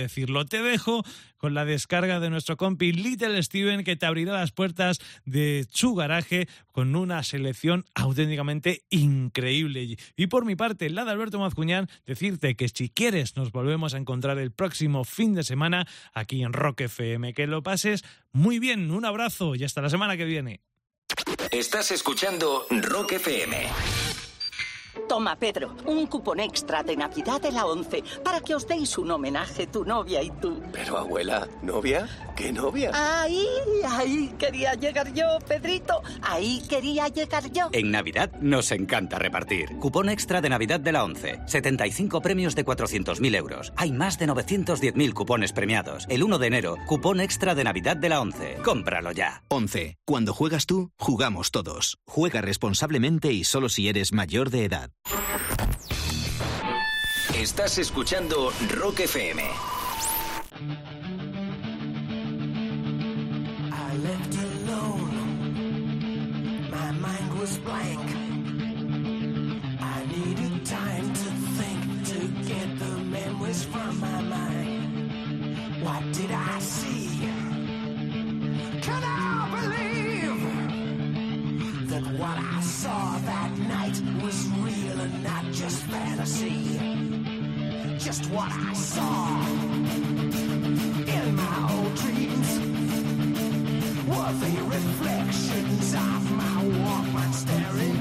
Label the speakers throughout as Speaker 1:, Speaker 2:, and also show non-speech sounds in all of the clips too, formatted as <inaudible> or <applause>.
Speaker 1: decirlo. Te dejo con la descarga de nuestro compi Little Steven que te abrirá las puertas de su garaje con una selección auténticamente increíble. Y por mi parte, la de Alberto Mazcuñán, decirte que si quieres nos volvemos a encontrar el próximo fin de semana aquí en Rock FM. Que lo pases muy bien, un abrazo y hasta la semana que viene.
Speaker 2: Estás escuchando Rock FM.
Speaker 3: Toma, Pedro, un cupón extra de Navidad de la 11 para que os deis un homenaje tu novia y tú.
Speaker 4: Pero abuela, ¿novia? ¿Qué novia?
Speaker 3: Ahí, ahí quería llegar yo, Pedrito. Ahí quería llegar yo.
Speaker 2: En Navidad nos encanta repartir. Cupón extra de Navidad de la 11. 75 premios de 400.000 euros. Hay más de 910.000 cupones premiados. El 1 de enero, cupón extra de Navidad de la 11. Cómpralo ya.
Speaker 5: 11. Cuando juegas tú, jugamos todos. Juega responsablemente y solo si eres mayor de edad.
Speaker 2: Estás escuchando Rock FM.
Speaker 6: I left alone. My mind was blank. I needed time to think to get the memories from my just fantasy? Just what I saw in my old dreams were the reflections of my Walkman staring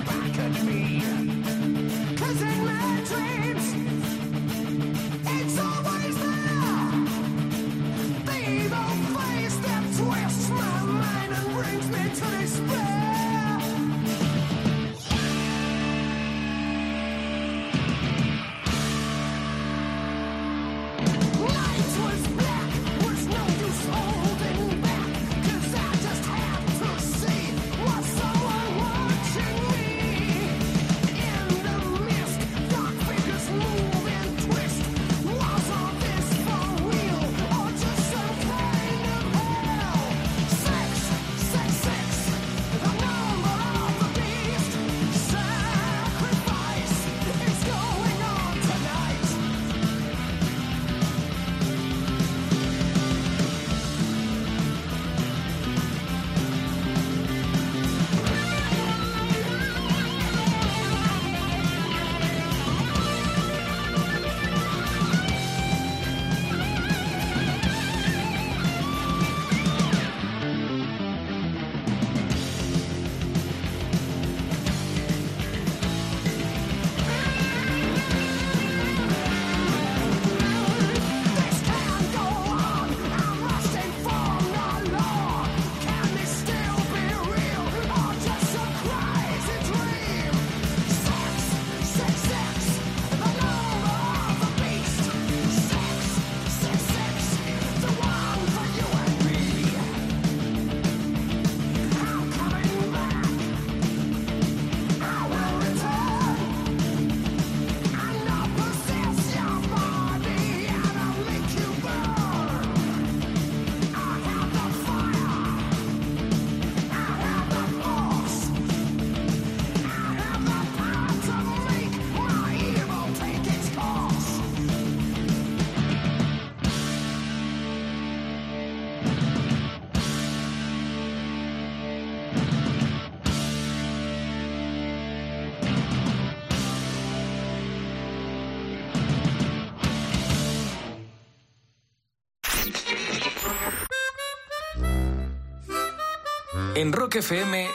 Speaker 2: En Rock FM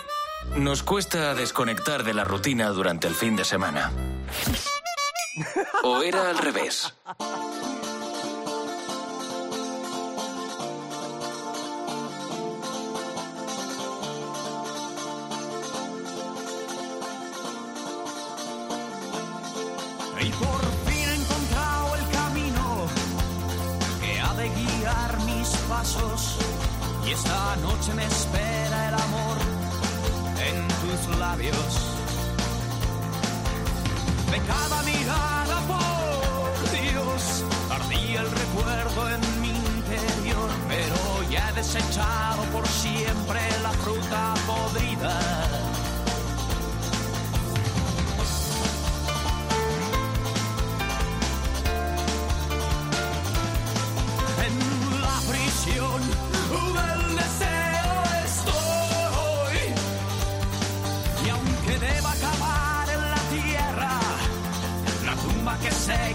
Speaker 2: nos cuesta desconectar de la rutina durante el fin de semana. ¿O era al revés?
Speaker 6: Y por fin encontrado el camino que ha de guiar mis pasos. Y esta noche me espera el amor en tus labios. De cada mirada, por Dios, ardía el recuerdo en mi interior. Pero ya he desechado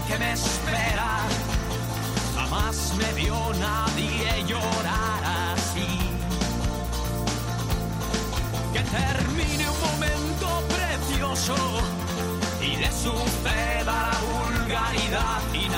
Speaker 7: que me espera, jamás me vio nadie llorar así. Que termine un momento precioso y le suceda la vulgaridad y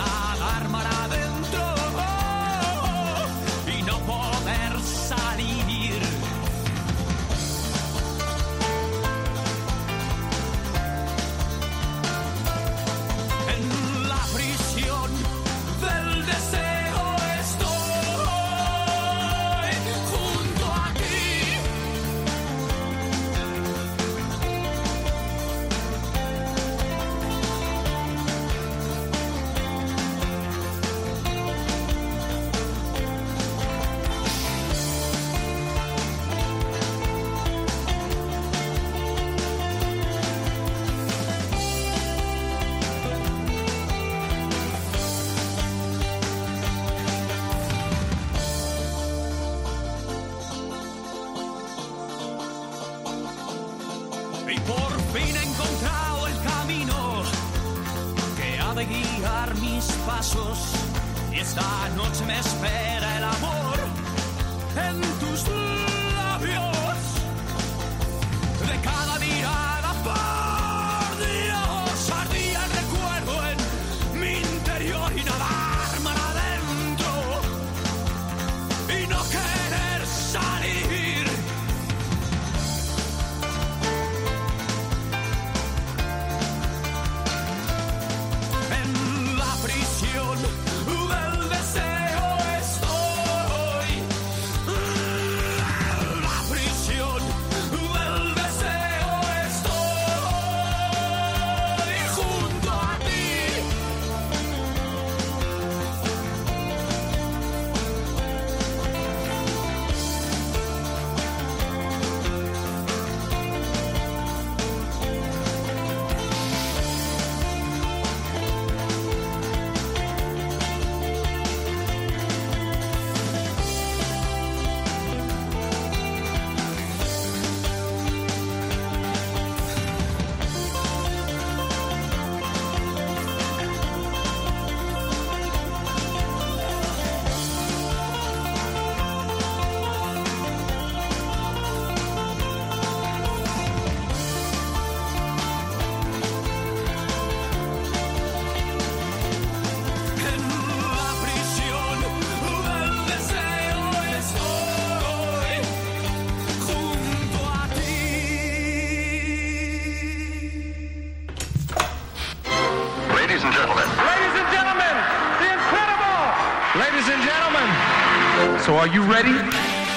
Speaker 8: so are you ready?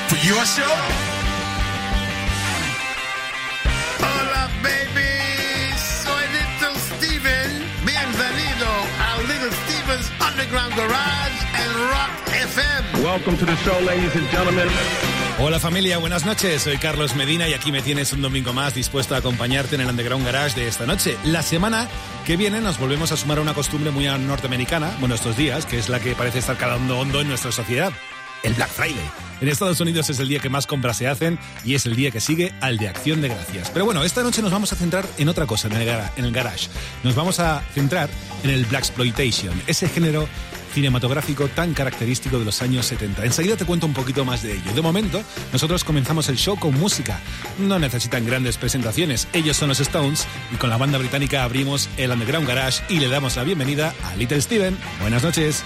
Speaker 9: For your show?
Speaker 10: Hola, baby. Soy Little Steven. Bienvenido a Little Steven's Underground Garage and Rock FM.
Speaker 8: Welcome to the show, ladies and gentlemen.
Speaker 11: Hola familia, buenas noches. Soy Carlos Medina y aquí me tienes un domingo más dispuesto a acompañarte en el Underground Garage de esta noche. La semana que viene nos volvemos a sumar a una costumbre muy norteamericana, bueno, estos días, que es la que parece estar calando hondo en nuestra sociedad. El Black Friday. En Estados Unidos es el día que más compras se hacen y es el día que sigue al de Acción de Gracias. Pero bueno, esta noche nos vamos a centrar en otra cosa en el, el garage. Nos vamos a centrar en el Black Exploitation, ese género cinematográfico tan característico de los años 70. Enseguida te cuento un poquito más de ello. De momento, nosotros comenzamos el show con música. No necesitan grandes presentaciones. Ellos son los Stones y con la banda británica abrimos el Underground Garage y le damos la bienvenida a Little Steven. Buenas noches.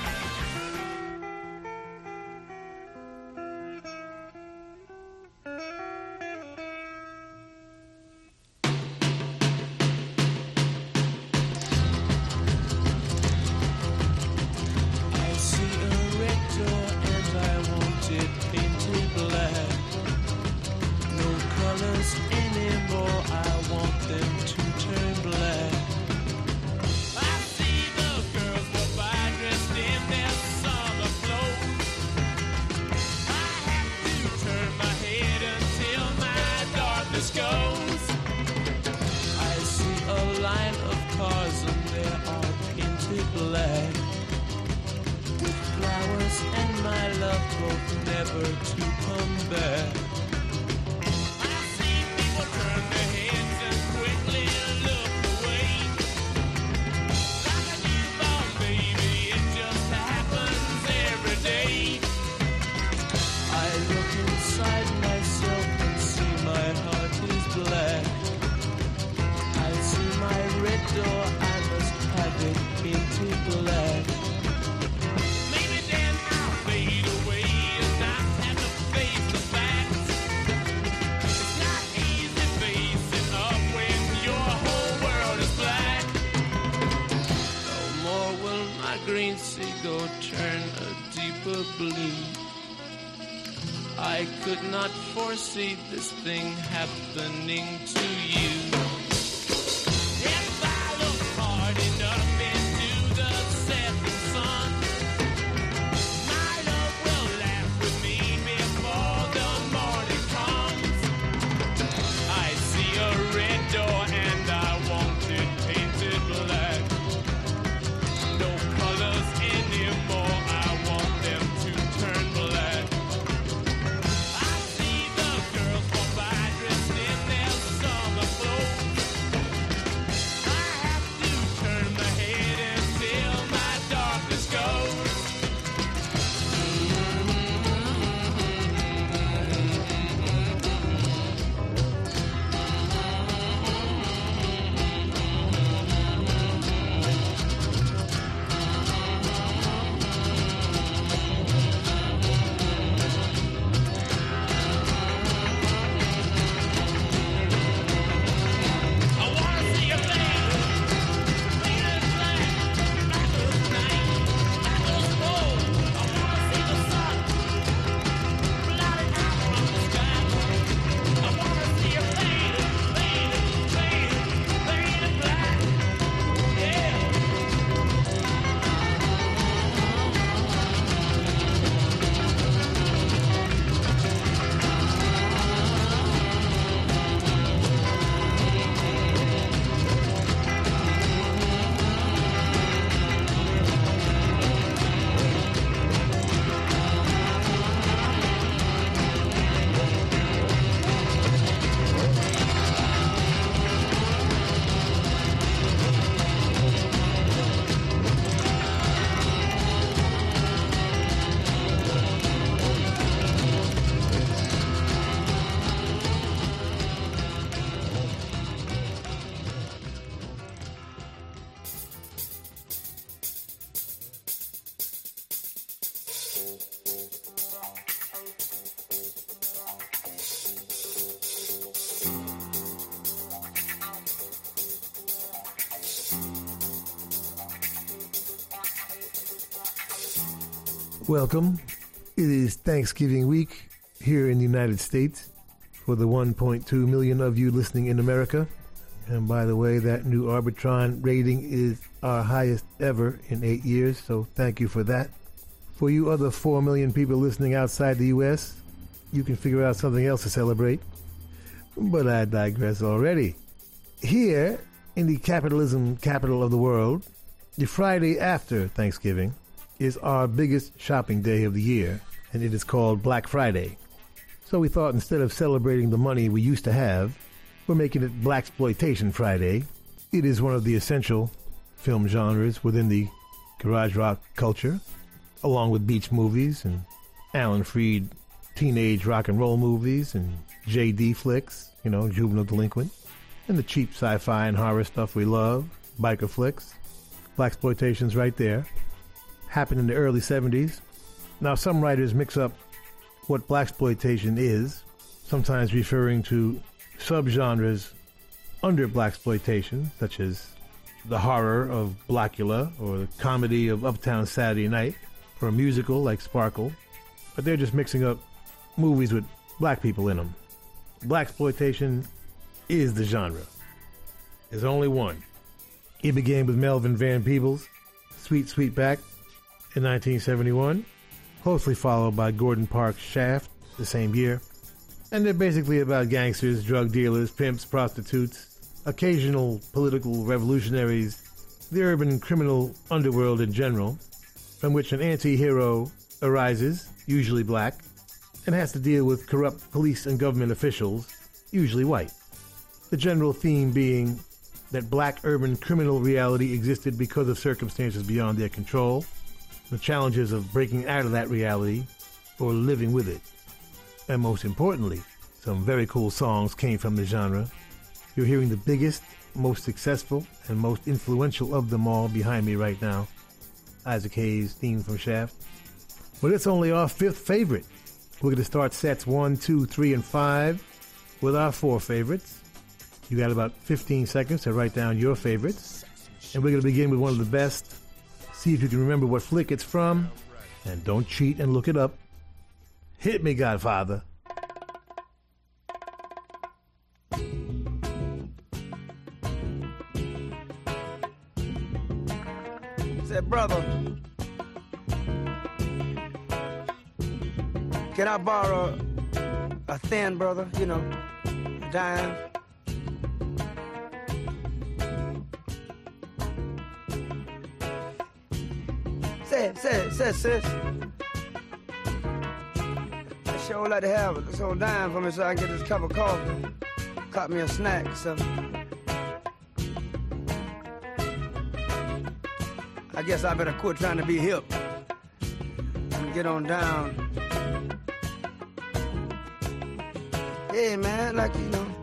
Speaker 12: Welcome. It is Thanksgiving week here in the United States for the 1.2 million of you listening in America. And by the way, that new Arbitron rating is our highest ever in eight years, so thank you for that. For you other 4 million people listening outside the U.S., you can figure out something else to celebrate. But I digress already. Here, in the capitalism capital of the world, the Friday after Thanksgiving is our biggest shopping day of the year, and it is called Black Friday. So we thought instead of celebrating the money we used to have, we're making it Blaxploitation Friday. It is one of the essential film genres within the garage rock culture, along with beach movies and Alan Freed teenage rock and roll movies and JD flicks, you know, juvenile delinquent, and the cheap sci-fi and horror stuff we love, biker flicks. Blaxploitation's right there. Happened in the early 70s. Now some writers mix up what blaxploitation is, sometimes referring to subgenres under blaxploitation, such as the horror of Blacula or the comedy of Uptown Saturday Night, or a musical like Sparkle. But they're just mixing up movies with black people in them. Blaxploitation is the genre. There's only one. It began with Melvin Van Peebles, Sweet Sweetback, in 1971, closely followed by Gordon Parks' Shaft the same year. And they're basically about gangsters, drug dealers, pimps, prostitutes, occasional political revolutionaries, the urban criminal underworld in general, from which an anti hero, arises, usually black, and has to deal with corrupt police and government officials, usually white. The general theme being that black urban criminal reality existed because of circumstances beyond their control, the challenges of breaking out of that reality or living with it. And most importantly, some very cool songs came from the genre. You're hearing the biggest, most successful, and most influential of them all behind me right now. Isaac Hayes' theme from Shaft. But it's only our fifth favorite. We're going to start sets one, two, three, and five with our four favorites. You got about 15 seconds to write down your favorites. And we're going to begin with one of the best. See if you can remember what flick it's from. And don't cheat and look it up. Hit me, Godfather.
Speaker 13: Said, brother, can I borrow a thin brother, you know, dime? Say it, say sis. I sure would like to have this old dime for me so I can get this cup of coffee. Cut me a snack or something. I guess I better quit trying to be hip and get on down. Hey man, like you know.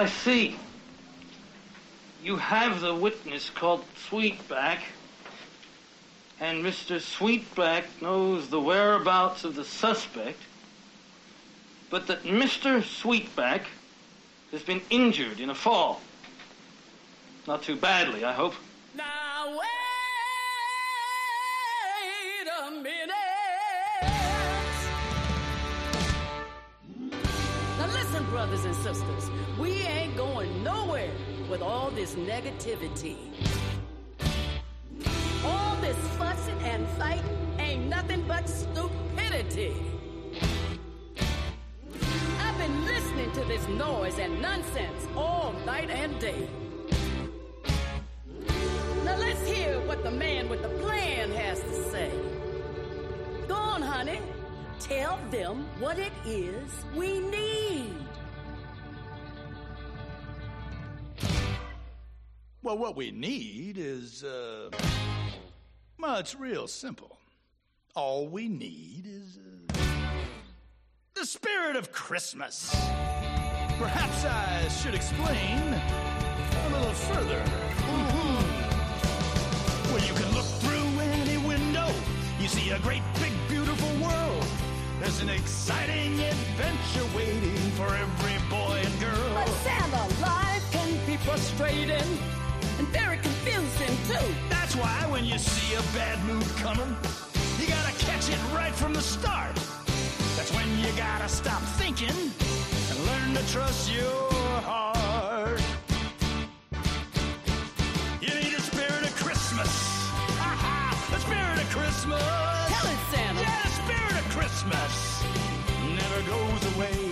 Speaker 13: I
Speaker 14: see. You have the witness called Sweetback, and Mr. Sweetback knows the whereabouts of the suspect, but that Mr. Sweetback has been injured in a fall. Not too badly, I hope.
Speaker 15: is we need.
Speaker 16: Well, what we need is, uh, well, it's real simple. All we need is uh, the spirit of Christmas. Perhaps I should explain a little further. Mm-hmm. Well, you can look through any window, you see a great big there's an exciting adventure waiting for every boy and girl.
Speaker 15: But Santa life can be frustrating and very confusing too.
Speaker 16: That's why when you see a bad mood coming, you gotta catch it right from the start. That's when you gotta stop thinking and learn to trust your heart. away.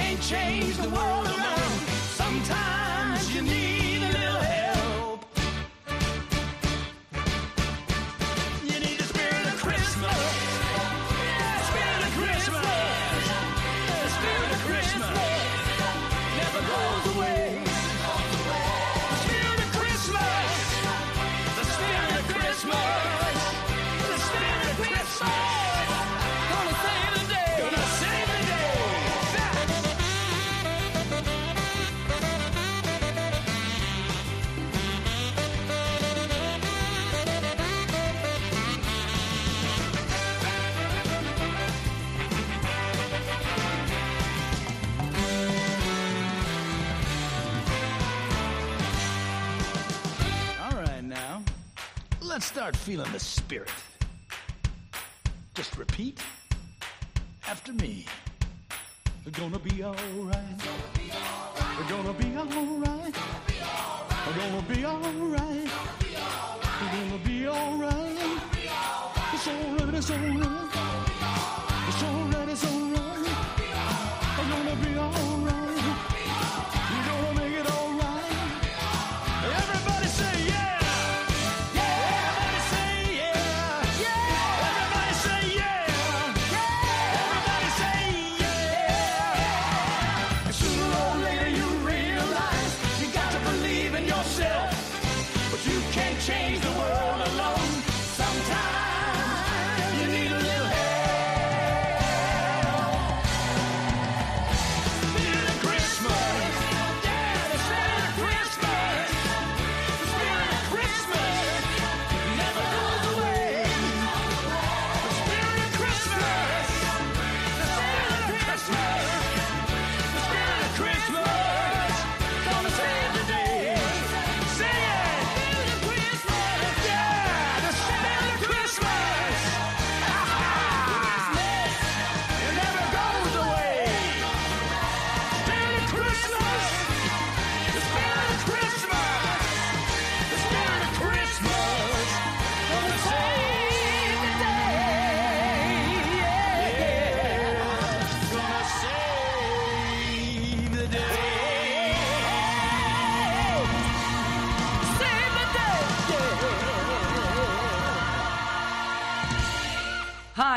Speaker 16: can't change the world feeling the spirit. Just repeat after me. Gonna be all.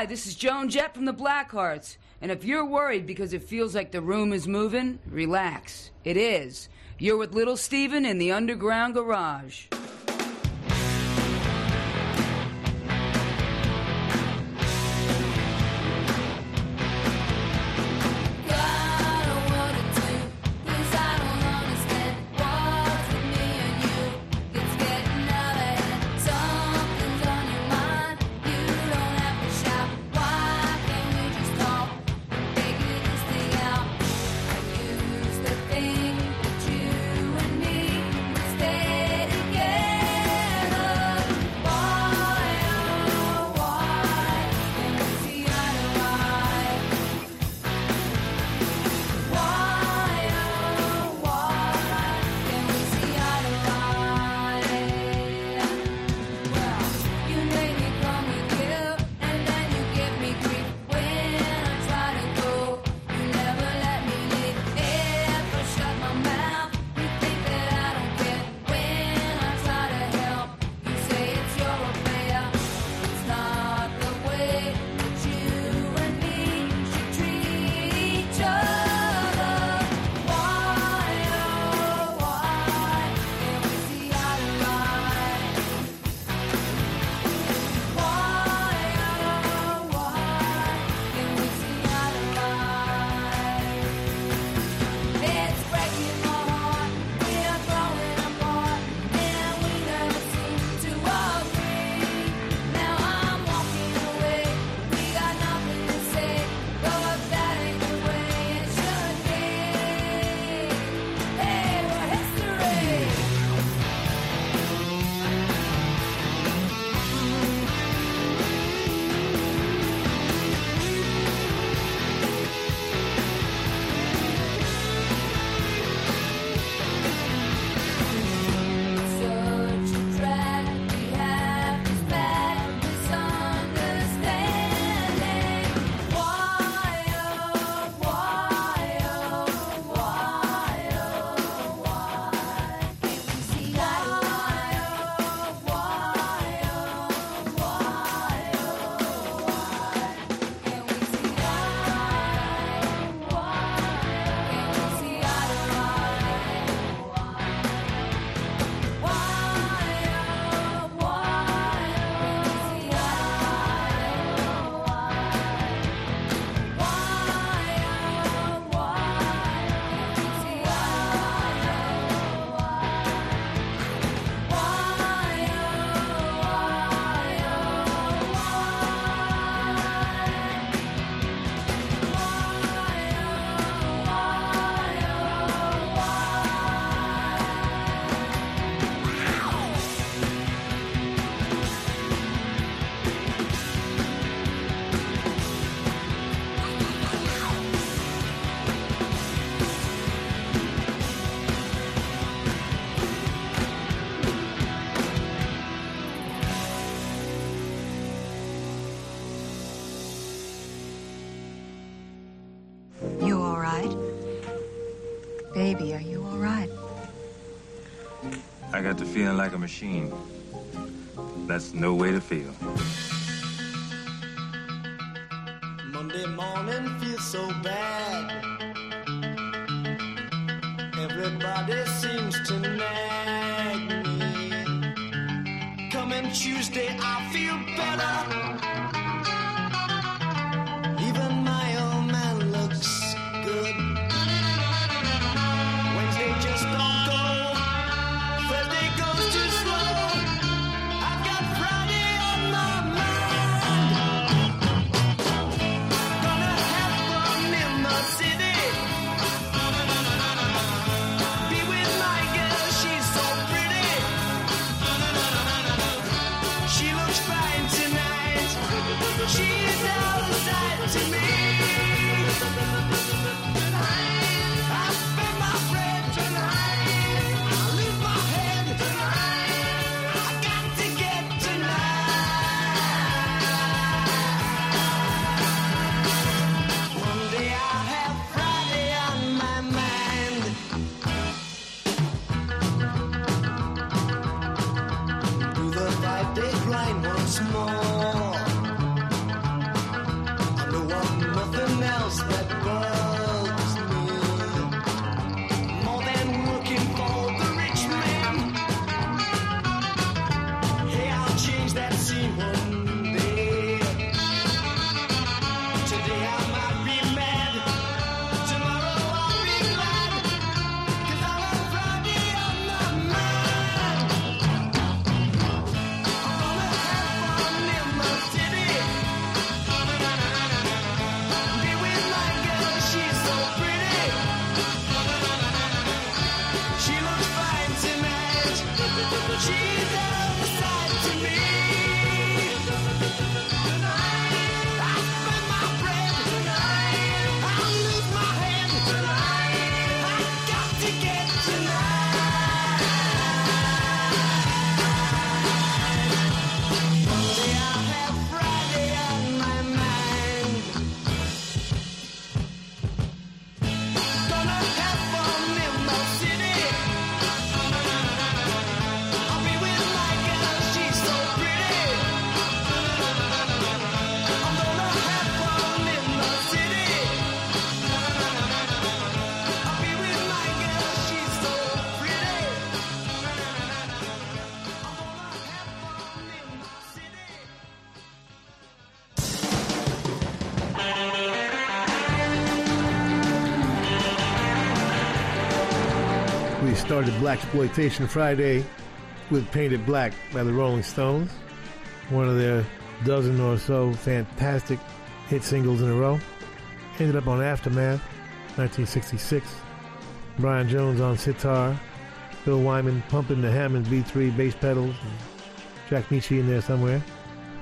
Speaker 17: Hi, this is Joan Jett from the Blackhearts. And if you're worried because it feels like the room is moving, relax. It is. You're with Little Steven in the underground garage.
Speaker 18: feeling like a machine. That's no way to feel.
Speaker 19: Started Blaxploitation Friday with
Speaker 12: Paint It Black by the Rolling Stones, one of their dozen or so fantastic hit singles in a row. Ended up on Aftermath, 1966. Brian Jones on sitar, Bill Wyman pumping the Hammond B3 bass pedals, Jack Nitzsche in there somewhere,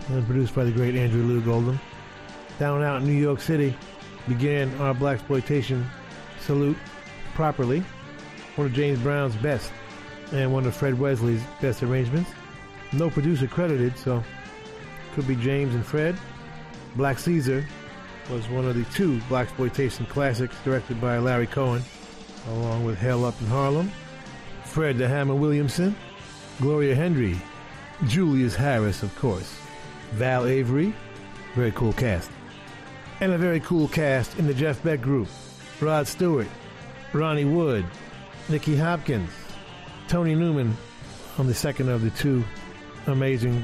Speaker 12: and produced by the great Andrew Loog Oldham. Down out in New York City began our blaxploitation salute properly. One of James Brown's best, and one of Fred Wesley's best arrangements. No producer credited, so could be James and Fred. Black Caesar was one of the two blaxploitation classics directed by Larry Cohen, along with Hell Up in Harlem, Fred the Hammer Williamson, Gloria Hendry, Julius Harris, of course, Val Avery, very cool cast, and a very cool cast in the Jeff Beck group: Rod Stewart, Ronnie Wood, Nicky Hopkins, Tony Newman on the second of the two amazing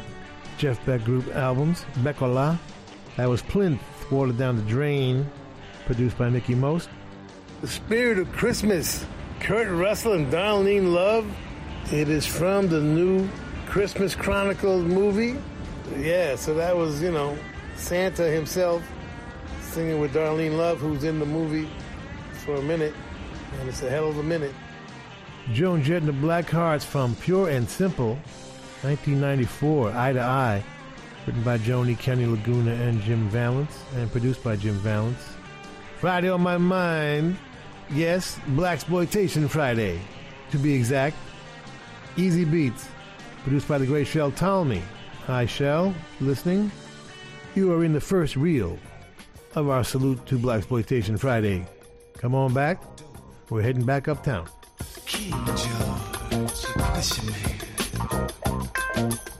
Speaker 12: Jeff Beck group albums, Beck-Ola. That was Plynth, Watered Down the Drain, produced by Mickie Most. The Spirit of Christmas, Kurt Russell and Darlene Love. It is from the new Christmas Chronicles movie. Yeah, so that was, you know, Santa himself singing with Darlene Love, who's in the movie for a minute, and it's a hell of a minute. Joan Jett and the Blackhearts from Pure and Simple, 1994, Eye to Eye, written by Joni, Kenny Laguna, and Jim Vallance, and produced by Jim Vallance. Friday on my mind, yes, Blaxploitation Friday, to be exact. Easybeats, produced by the great Shel Talmy. Hi, Shel, listening. You are in the first reel of our salute to Blaxploitation Friday. Come on back. We're heading back uptown.
Speaker 6: King George, push me. George,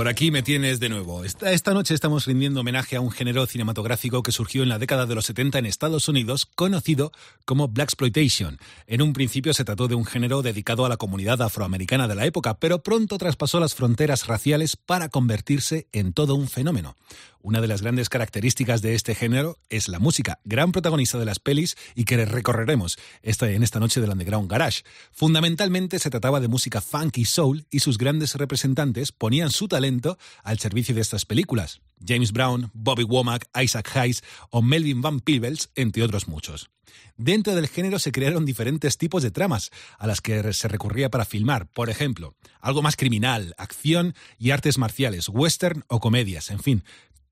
Speaker 11: Por aquí me tienes de nuevo. Esta, noche estamos rindiendo homenaje a un género cinematográfico que surgió en la década de los 70 en Estados Unidos, conocido como Blaxploitation. En un principio se trató de un género dedicado a la comunidad afroamericana de la época, pero pronto traspasó las fronteras raciales para convertirse en todo un fenómeno. Una de las grandes características de este género es la música, gran protagonista de las pelis y que recorreremos esta, en esta noche del Underground Garage. Fundamentalmente se trataba de música funk y soul y sus grandes representantes ponían su talento al servicio de estas películas. James Brown, Bobby Womack, Isaac Hayes o Melvin Van Peebles, entre otros muchos. Dentro del género se crearon diferentes tipos de tramas a las que se recurría para filmar, por ejemplo, algo más criminal, acción y artes marciales, western o comedias, en fin,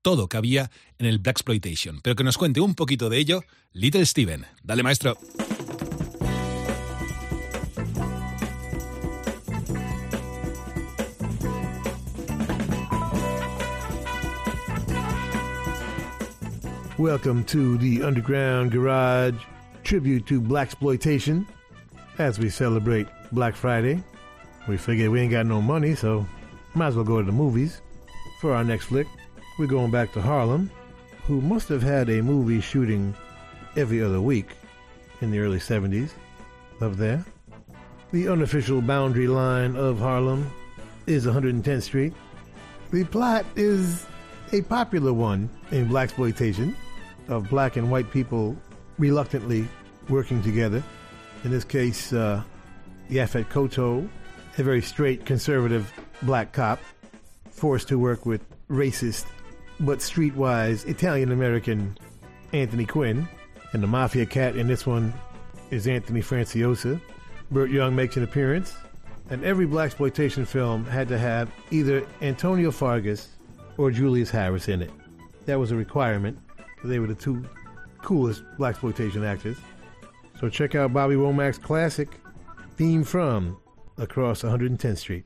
Speaker 11: todo cabía en el Blaxploitation. Pero que nos cuente un poquito de ello, Little Steven. Dale, maestro.
Speaker 12: Welcome to the Underground Garage tribute to Blaxploitation as we celebrate Black Friday. We figure we ain't got no money, so might as well go to the movies. For our next flick, we're going back to Harlem, who must have had a movie shooting every other week in the early 70s. Up there. The unofficial boundary line of Harlem is 110th Street. The plot is a popular one in blaxploitation of black and white people reluctantly working together. In this case, uh, Yaphet Kotto, a very straight conservative black cop, forced to work with racist but streetwise Italian American Anthony Quinn, and the mafia cat in this one is Anthony Franciosa. Burt Young makes an appearance, and every blaxploitation film had to have either Antonio Fargas or Julius Harris in it. That was a requirement. They were the two coolest blaxploitation actors. So check out Bobby Womack's classic theme from Across 110th Street.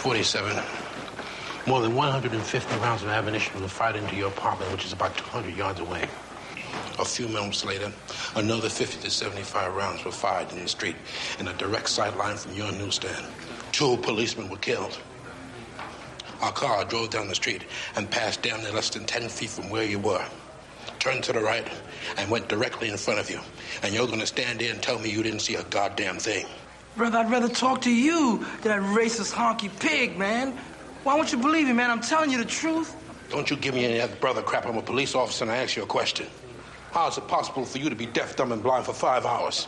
Speaker 6: 47, more
Speaker 9: than 150 rounds of ammunition were fired into your apartment, which is about 200 yards away. A few moments later, another 50 to 75 rounds were fired in the street in a direct sight line from your newsstand. Two policemen were killed. Our car drove down the street and passed down there less than 10 feet from where you were. Turned to the right and went directly in front of you. And you're going to stand there and tell me you didn't see a goddamn thing.
Speaker 14: Brother, I'd rather talk to you than that racist honky pig, man. Why won't you believe me, man? I'm telling you the truth.
Speaker 9: Don't you give me any other brother crap. I'm a police officer and I ask you a question. How is it possible for you to be deaf, dumb, and blind for five hours?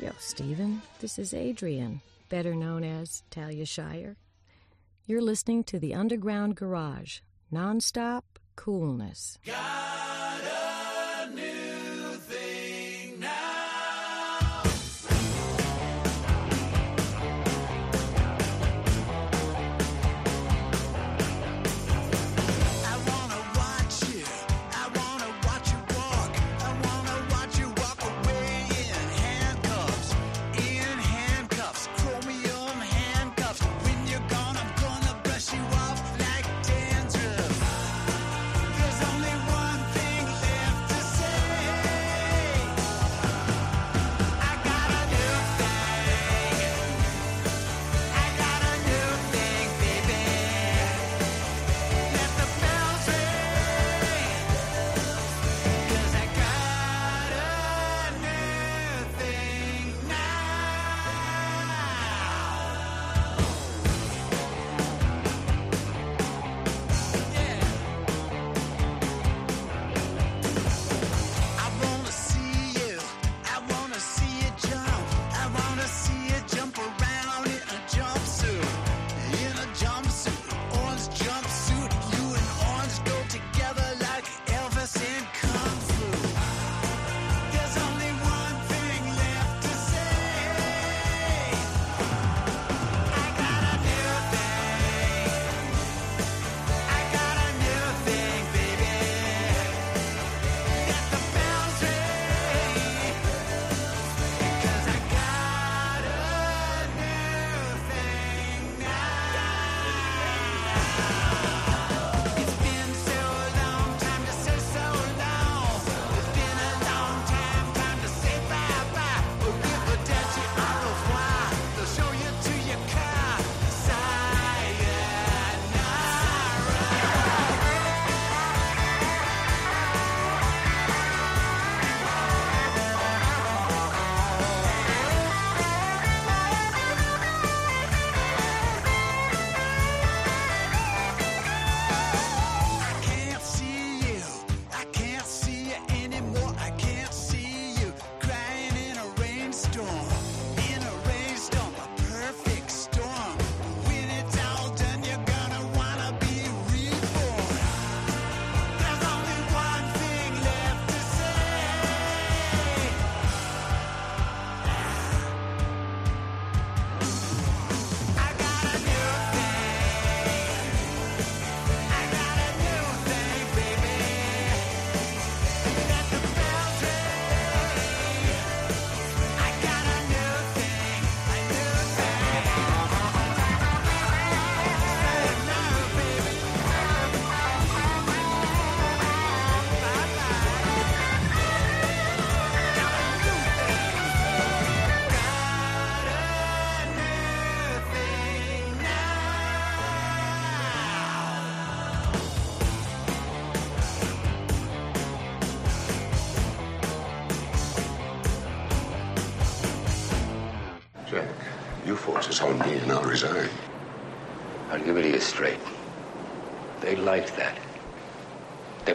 Speaker 20: Yo, Steven, this is Adrian, better known as Talia Shire. You're listening to the Underground Garage, nonstop coolness.
Speaker 18: God!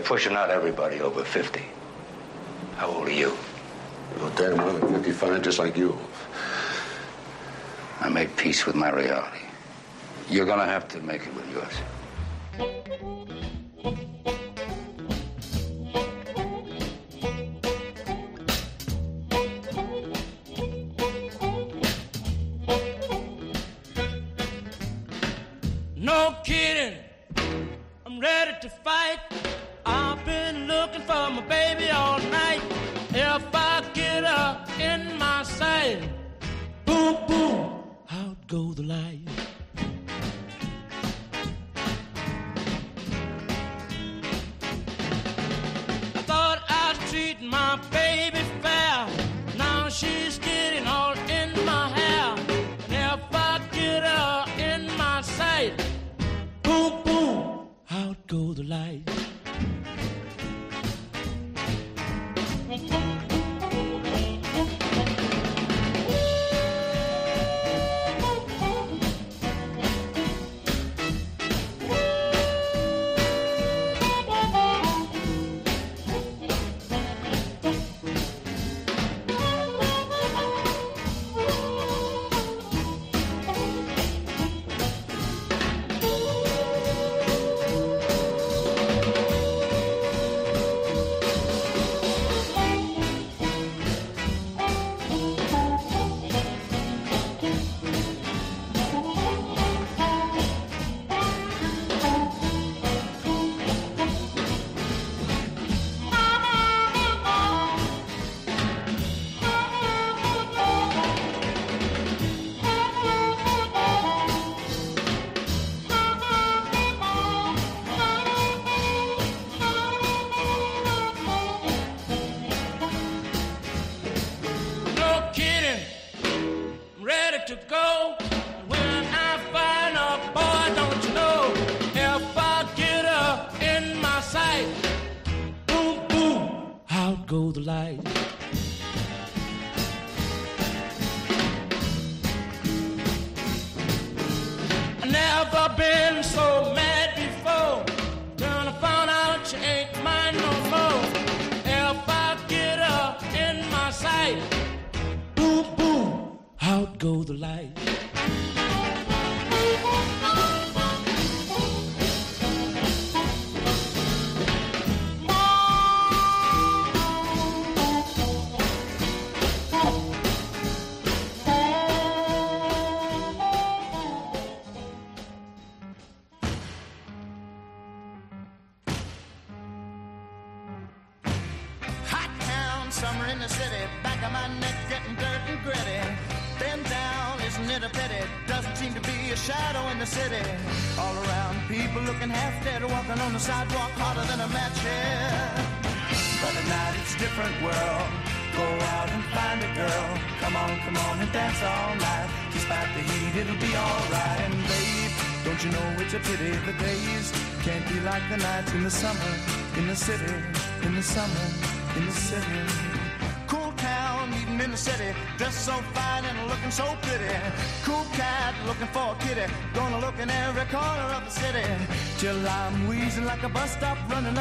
Speaker 18: pushing out everybody over 50. How old are you?
Speaker 9: You're damn I'm 55, just like you.
Speaker 18: I made peace with my reality. You're gonna have to make it with yours.
Speaker 21: No kidding. baby all night. If I get up in my sight, boom, boom, out go the
Speaker 18: lights.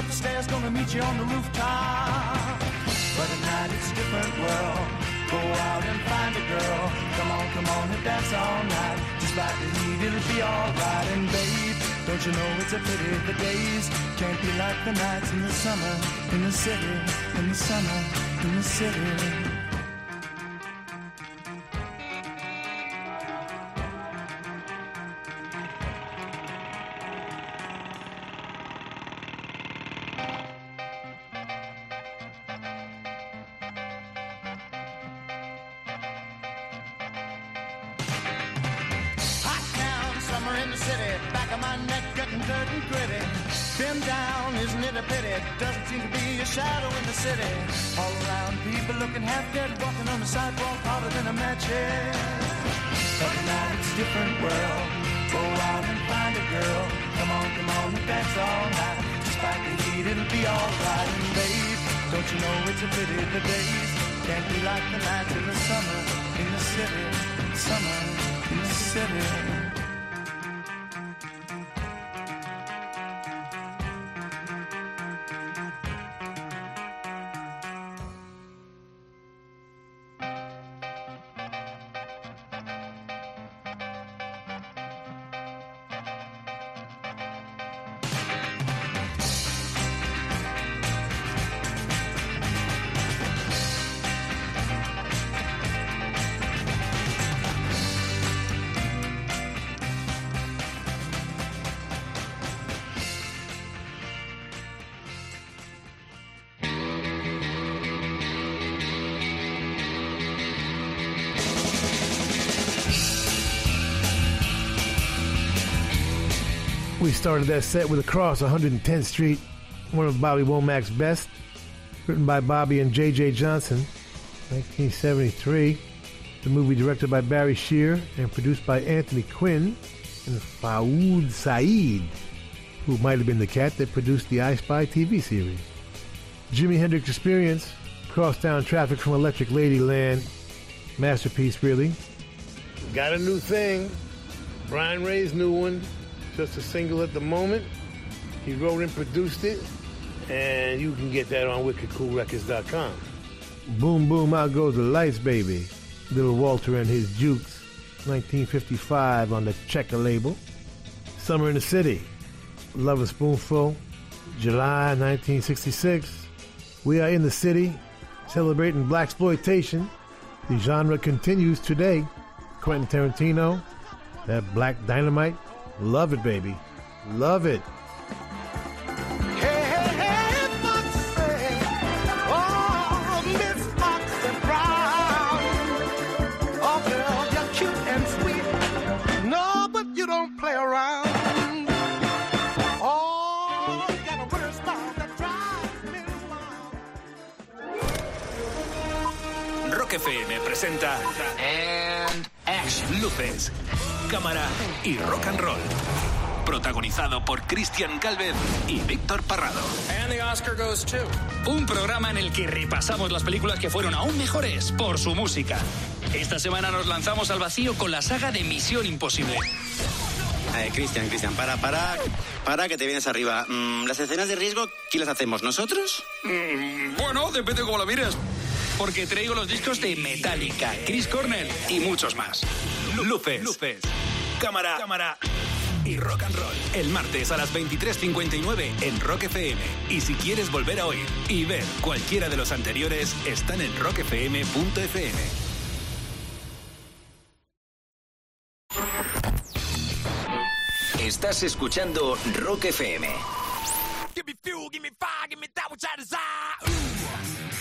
Speaker 18: Up the stairs, gonna meet you on the rooftop. But at night it's a different world. Go out and find a girl. Come on, come on and dance all night. Despite the heat, it'll be alright. And babe, don't you know it's a pity the days can't be like the nights in the summer, in the city, in the summer, in the city. In the city. Back of my neck getting dirt and gritty. Been down, isn't it a pity? Doesn't seem to be a shadow in the city. All around, people looking half dead, walking on the sidewalk harder than a match head. But now it's a different world. Go out and find a girl. Come on, come on and dance all night. Despite the heat, it'll be alright. And babe, don't you know it's a pity the days can't be like the nights in the summer in the city. Summer in the city.
Speaker 12: Started that set with Across 110th Street, one of Bobby Womack's best, written by Bobby and J.J. Johnson, 1973. The movie directed by Barry Shear and produced by Anthony Quinn and Fouad Said, who might have been the cat that produced the I Spy TV series. Jimi Hendrix Experience, cross Crosstown Traffic from Electric Ladyland, masterpiece really.
Speaker 10: Got a new thing. Brian Ray's new one. Just a single at the moment. He wrote and produced it. And you can get that on wickedcoolrecords.com.
Speaker 12: Boom, boom, out goes the lights, baby. Little Walter and his Jukes, 1955 on the Checker label. Summer in the City, Lovin' Spoonful, July 1966. We are in the city, celebrating blaxploitation. The genre continues today. Quentin Tarantino, that black dynamite. Love it, baby. Love it.
Speaker 18: Oh, Miss Foxy Brown. Oh, girl, you're cute and sweet. No, but you don't play around. Oh, you got a winter style that drives me
Speaker 11: FM presenta
Speaker 18: And Ash
Speaker 11: Luces, cámara y rock and roll. Protagonizado por Cristian Calvez y Víctor Parrado.
Speaker 7: And the Oscar goes to. Un programa en el que repasamos las películas que fueron aún mejores por su música. Esta semana nos lanzamos al vacío con la saga de Misión Imposible.
Speaker 22: Eh, Cristian, Cristian, para, para, para que te vienes arriba. Mm, las escenas de riesgo, ¿quién las hacemos? ¿Nosotros?
Speaker 7: Mm, bueno, depende cómo lo mires. Porque traigo los discos de Metallica, Chris Cornell y muchos más.
Speaker 11: Luces, luces, cámara, cámara y rock and roll. El martes a las 23.59 en Rock FM. Y si quieres volver a oír y ver cualquiera de los anteriores, están en rockfm.fm.
Speaker 23: Estás escuchando Rock FM.
Speaker 6: Give me fuel, give me fire, give me that which I desire. Ooh.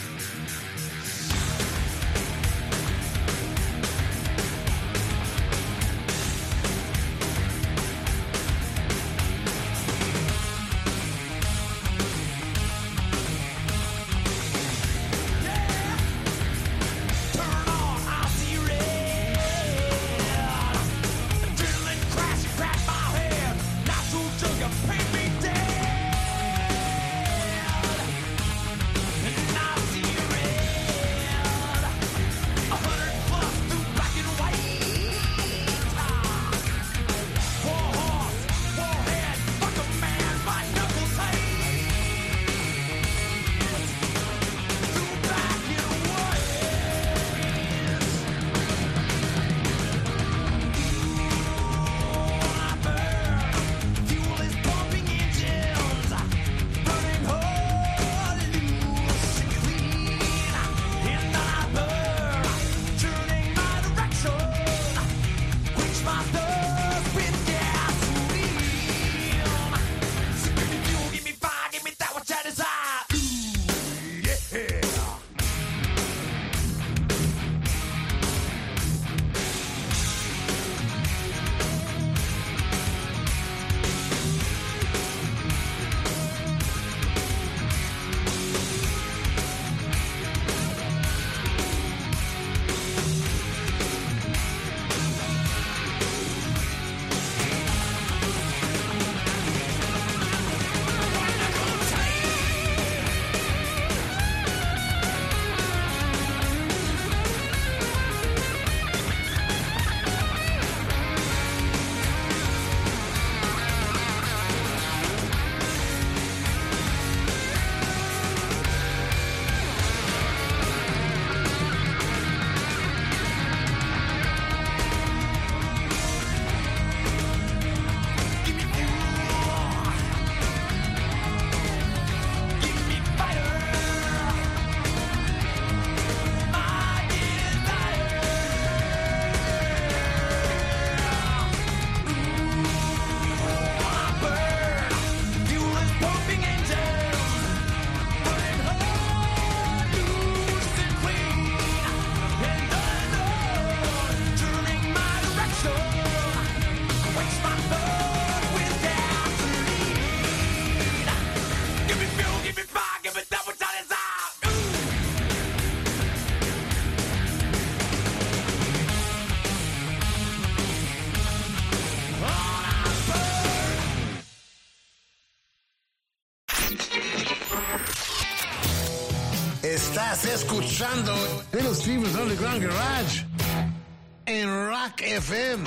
Speaker 24: Little Steven's Underground Garage en Rock FM.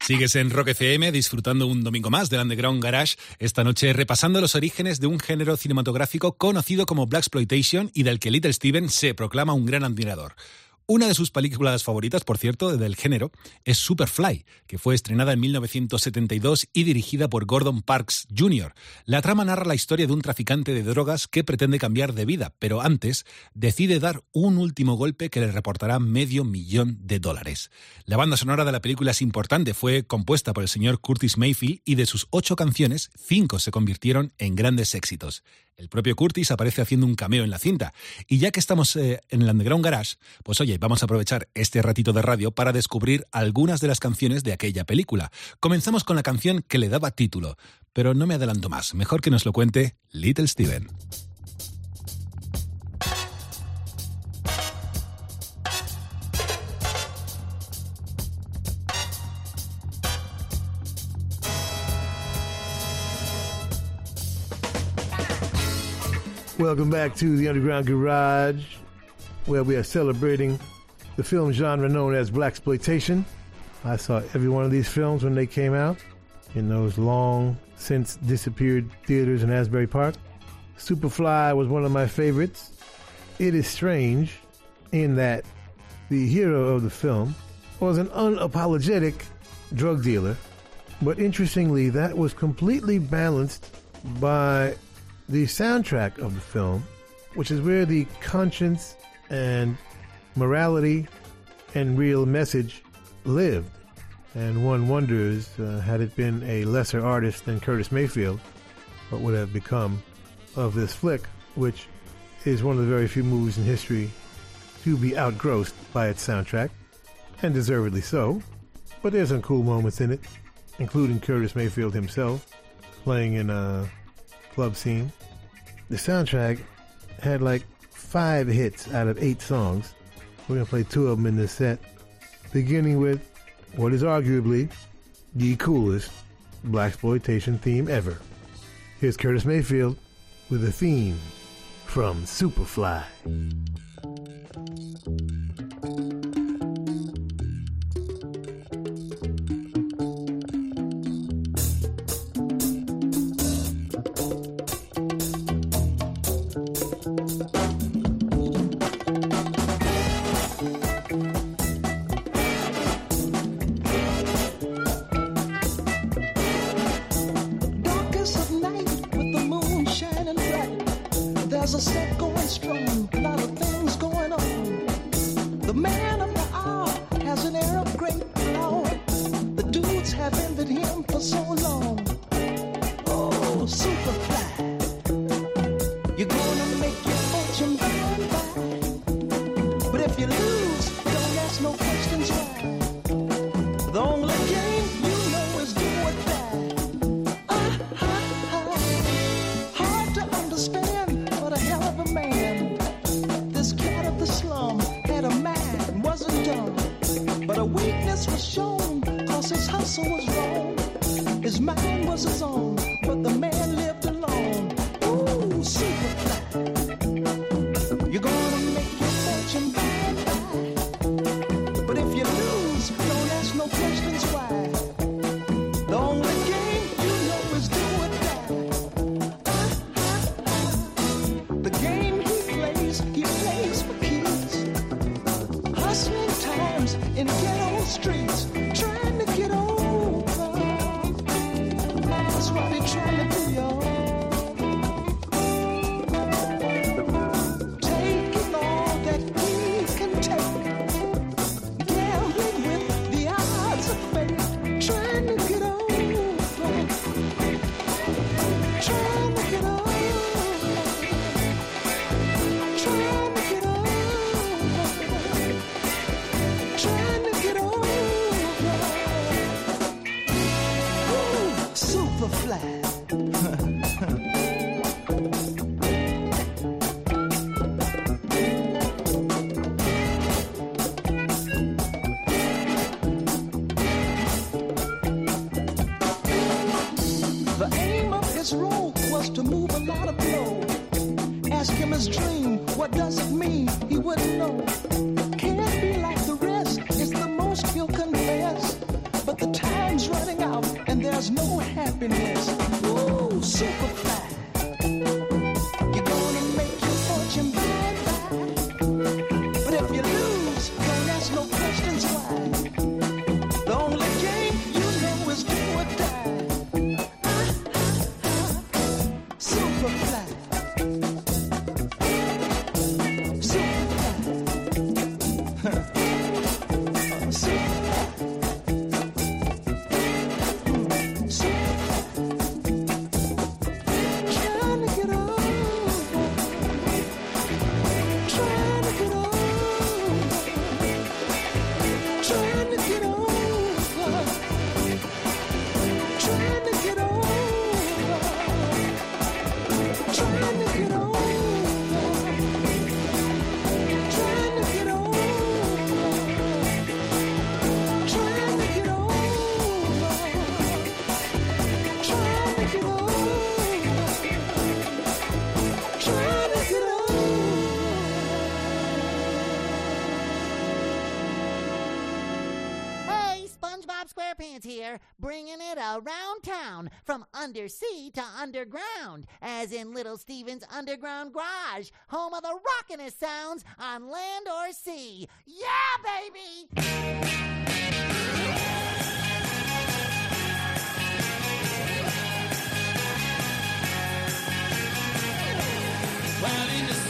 Speaker 11: Sigues en Rock FM disfrutando un domingo más del Underground Garage, esta noche repasando los orígenes de un género cinematográfico conocido como Black Exploitation y del que Little Steven se proclama un gran admirador. Una de sus películas favoritas, por cierto, del género, es Superfly, que fue estrenada en 1972 y dirigida por Gordon Parks Jr. La trama narra la historia de un traficante de drogas que pretende cambiar de vida, pero antes decide dar un último golpe que le reportará medio millón de dólares. La banda sonora de la película es importante, fue compuesta por el señor Curtis Mayfield y de sus ocho canciones, cinco se convirtieron en grandes éxitos. El propio Curtis aparece haciendo un cameo en la cinta. Y ya que estamos eh, en el Underground Garage, pues oye, vamos a aprovechar este ratito de radio para descubrir algunas de las canciones de aquella película. Comenzamos con la canción que le daba título, pero no me adelanto más, mejor que nos lo cuente Little Steven.
Speaker 12: Welcome back to the Underground Garage, where we are celebrating the film genre known as blaxploitation. I saw every one of these films when they came out in those long since disappeared theaters in Asbury Park. Superfly was one of my favorites. It is strange in that the hero of the film was an unapologetic drug dealer, but interestingly, that was completely balanced by the soundtrack of the film, which is where the conscience and morality and real message lived. And one wonders, uh, had it been a lesser artist than Curtis Mayfield, what would have become of this flick, which is one of the very few movies in history to be outgrossed by its soundtrack, and deservedly so. But there's some cool moments in it, including Curtis Mayfield himself playing in a club scene. The soundtrack had like five hits out of eight songs. We're gonna play two of them in this set, beginning with what is arguably the coolest blaxploitation theme ever. Here's Curtis Mayfield with a theme from
Speaker 21: Superfly.
Speaker 25: from undersea to underground, as in Little Steven's underground garage, home of the rockin'est sounds on land or sea. Yeah, baby!
Speaker 26: Well, in the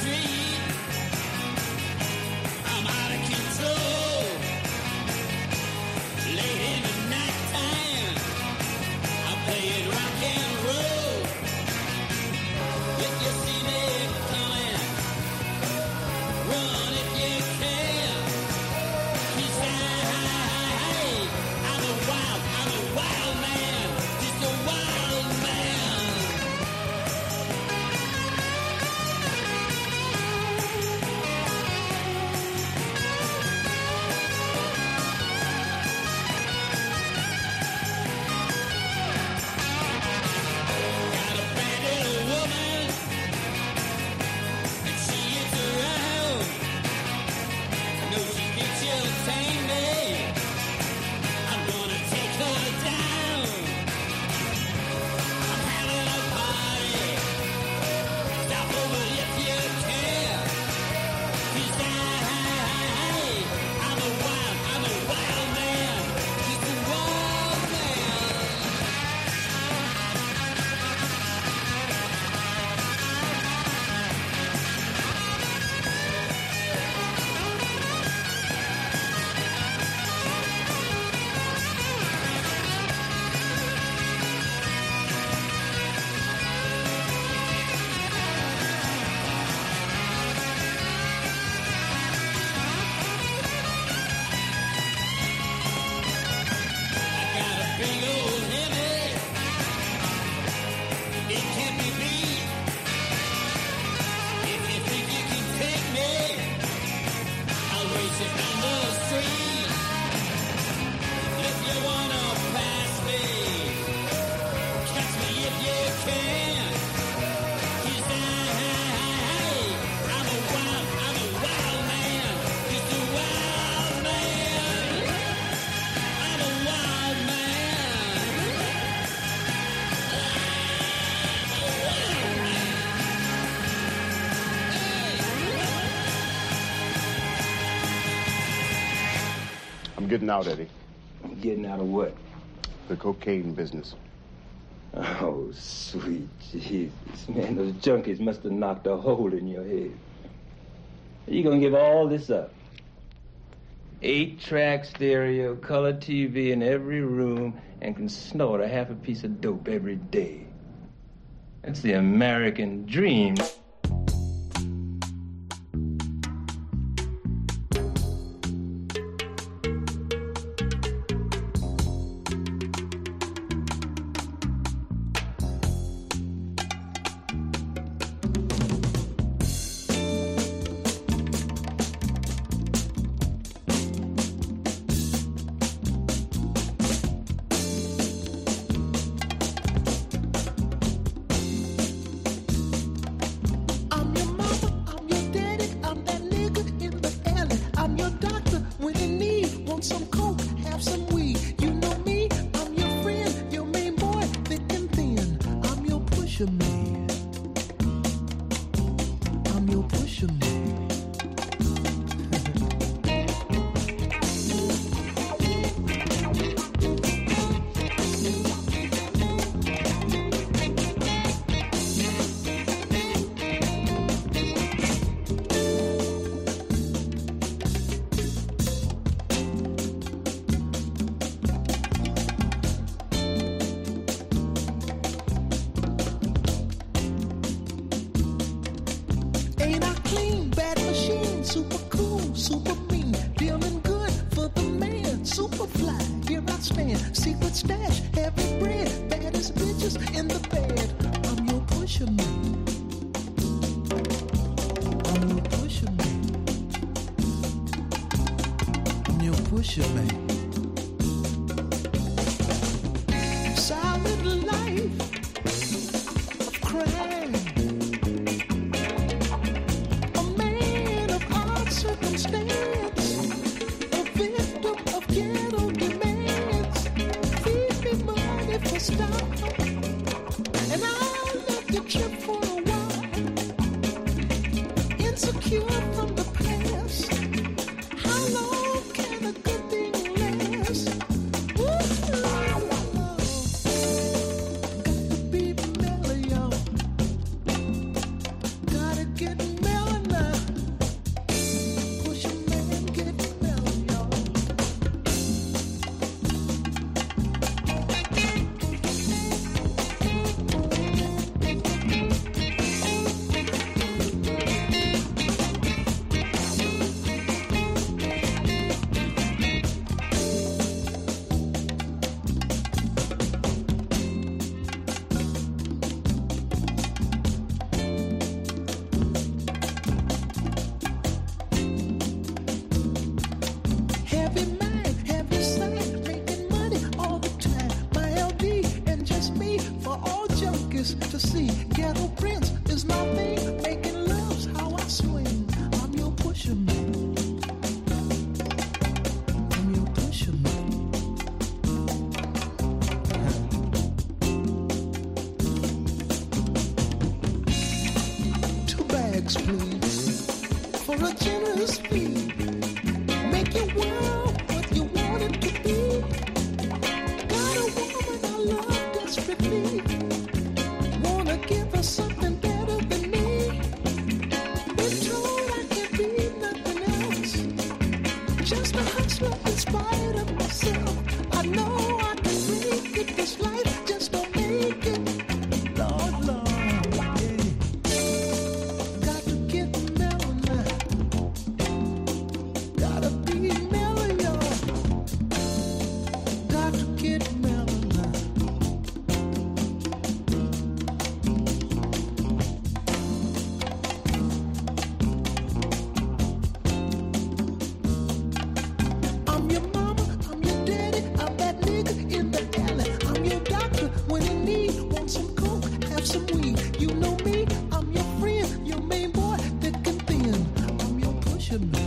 Speaker 26: out,
Speaker 27: Eddie?
Speaker 21: Getting out of what?
Speaker 27: The cocaine business.
Speaker 21: Oh, sweet Jesus. Man, those junkies must have knocked a hole in your head. You gonna give all this up? Eight track stereo, color TV in every room, and can snort a half a piece of dope every day. That's the American dream.
Speaker 28: Your pusher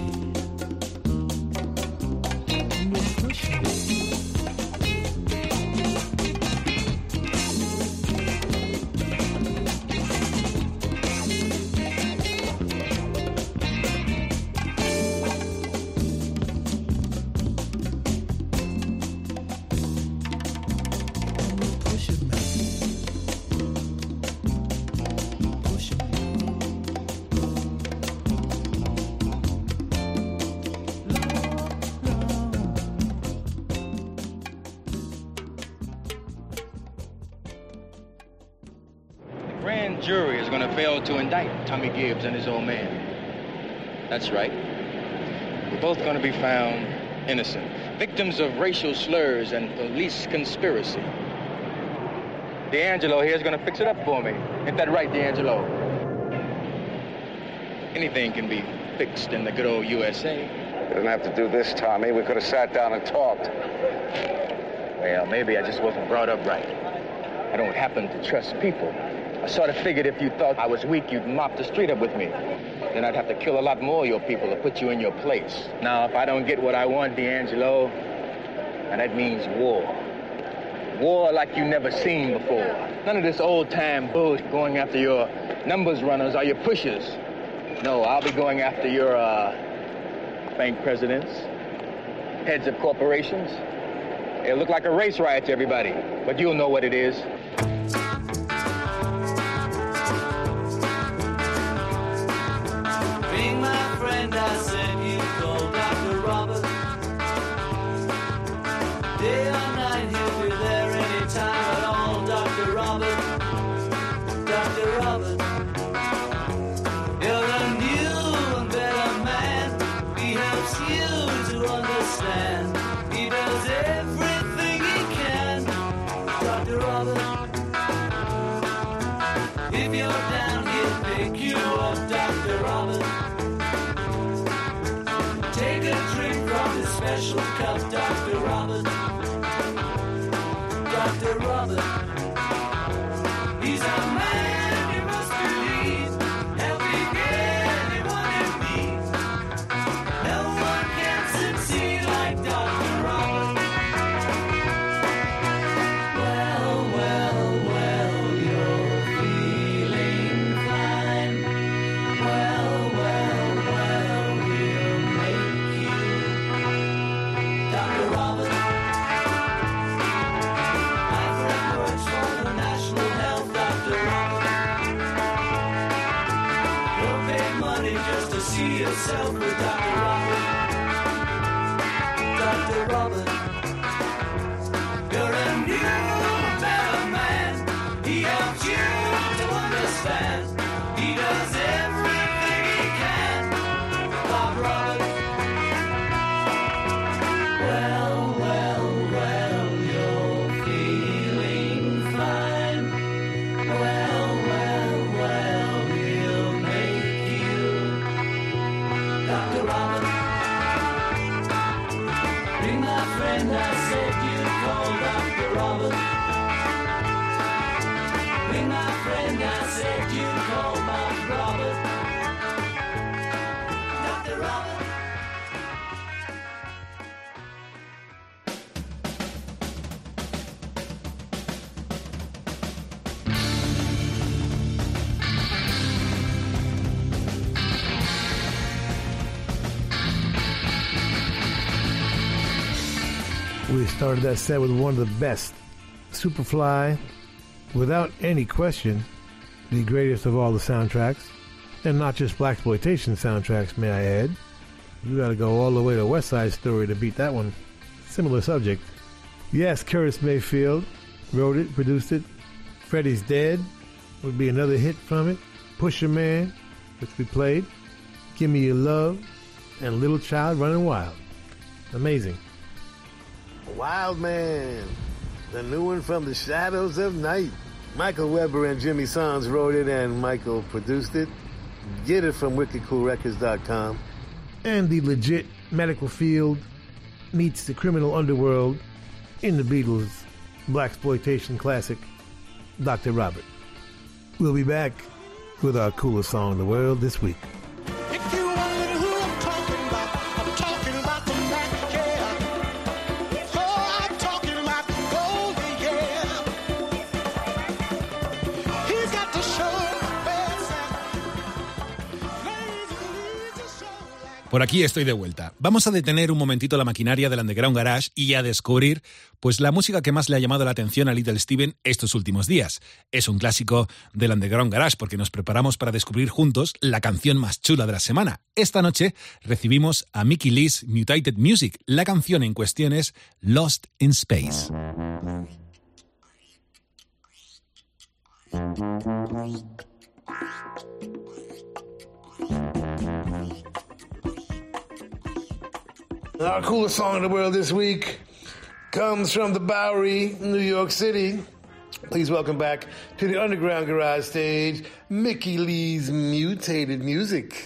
Speaker 27: jury is going to to indict Tommy Gibbs and his old man. That's right. We're both going to be found innocent, victims of racial slurs and police conspiracy. D'Angelo here is going to fix it up for me. Ain't that right, D'Angelo? Anything can be fixed in the good old USA.
Speaker 29: You didn't have to do this, Tommy. We could have sat down and talked.
Speaker 27: Well, maybe I just wasn't brought up right. I don't happen to trust people. I sort of figured if you thought I was weak, you'd mop the street up with me. Then I'd have to kill a lot more of your people to put you in your place. Now, if I don't get what I want, D'Angelo, and that means war. War like you never seen before. None of this old-time bullshit going after your numbers runners or your pushers. No, I'll be going after your, uh, bank presidents, heads of corporations. It'll look like a race riot to everybody, but you'll know what it is.
Speaker 18: Friend, Dr.
Speaker 12: We started that set with one of the best, Superfly, without any question, the greatest of all the soundtracks, and not just blaxploitation soundtracks, may I add. You got to go all the way to West Side Story to beat that one. Similar subject. Yes, Curtis Mayfield wrote it, produced it. Freddie's Dead would be another hit from it. Pusher Man, which we played. Give Me Your Love, and Little Child Running Wild. Amazing. Wild Man, the new one from the Shadows of Knight. Michael Weber and Jimmy Sohns wrote it, and Michael produced it. Get it from wickedcoolrecords.com. And the legit medical field meets the criminal underworld in the Beatles' blaxploitation classic, Dr. Robert. We'll be back with our coolest song in the world this week.
Speaker 11: Por aquí estoy de vuelta. Vamos a detener un momentito la maquinaria del Underground Garage y a descubrir pues la música que más le ha llamado la atención a Little Steven estos últimos días. Es un clásico del Underground Garage porque nos preparamos para descubrir juntos la canción más chula de la semana. Esta noche recibimos a Mickey Lee's Mutated Music. La canción en cuestión es Lost in Space.
Speaker 24: Our coolest song in the world this week comes from the Bowery, New York City. Please welcome back to the Underground Garage stage, Mickey Leigh's Mutated Music.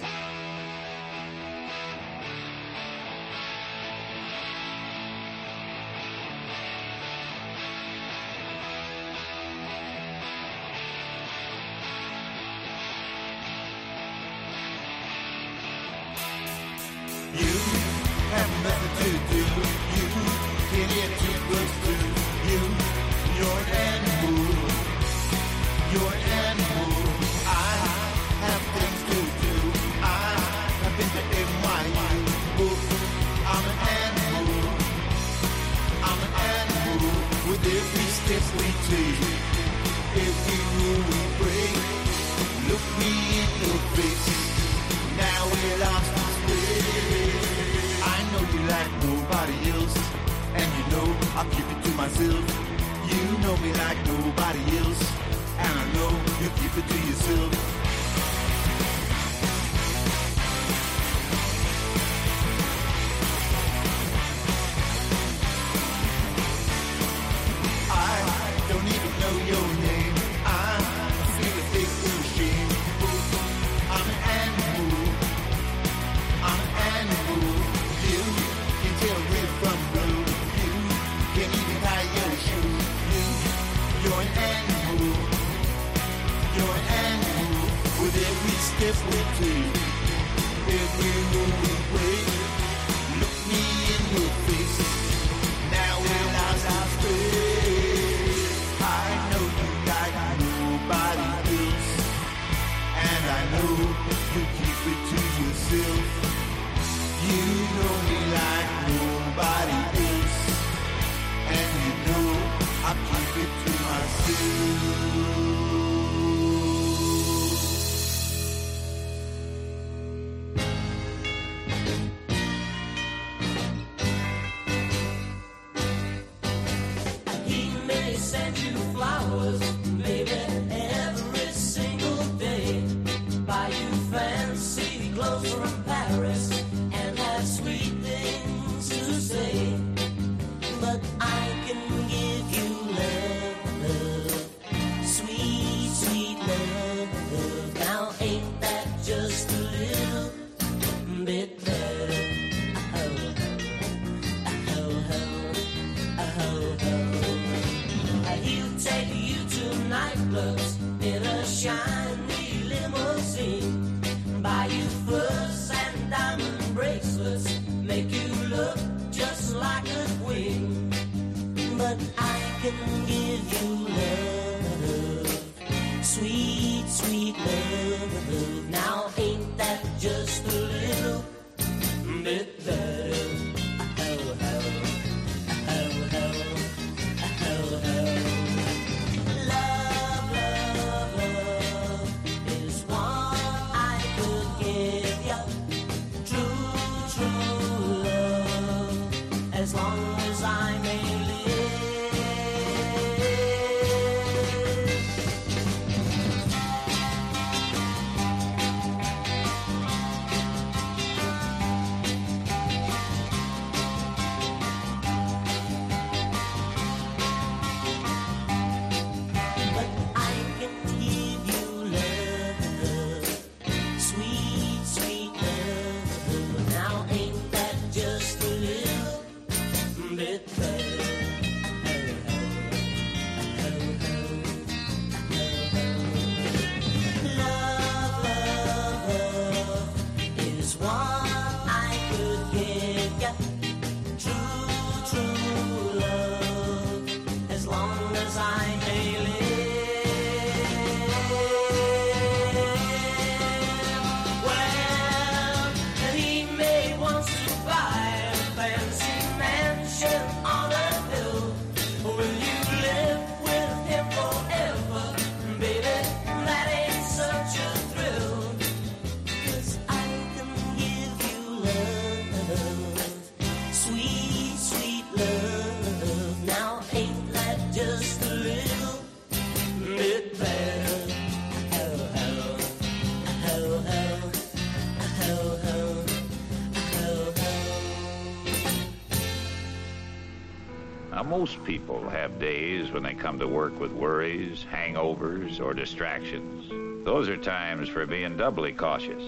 Speaker 18: Most people have days when they come to work with worries, hangovers, or distractions. Those are times for being doubly cautious.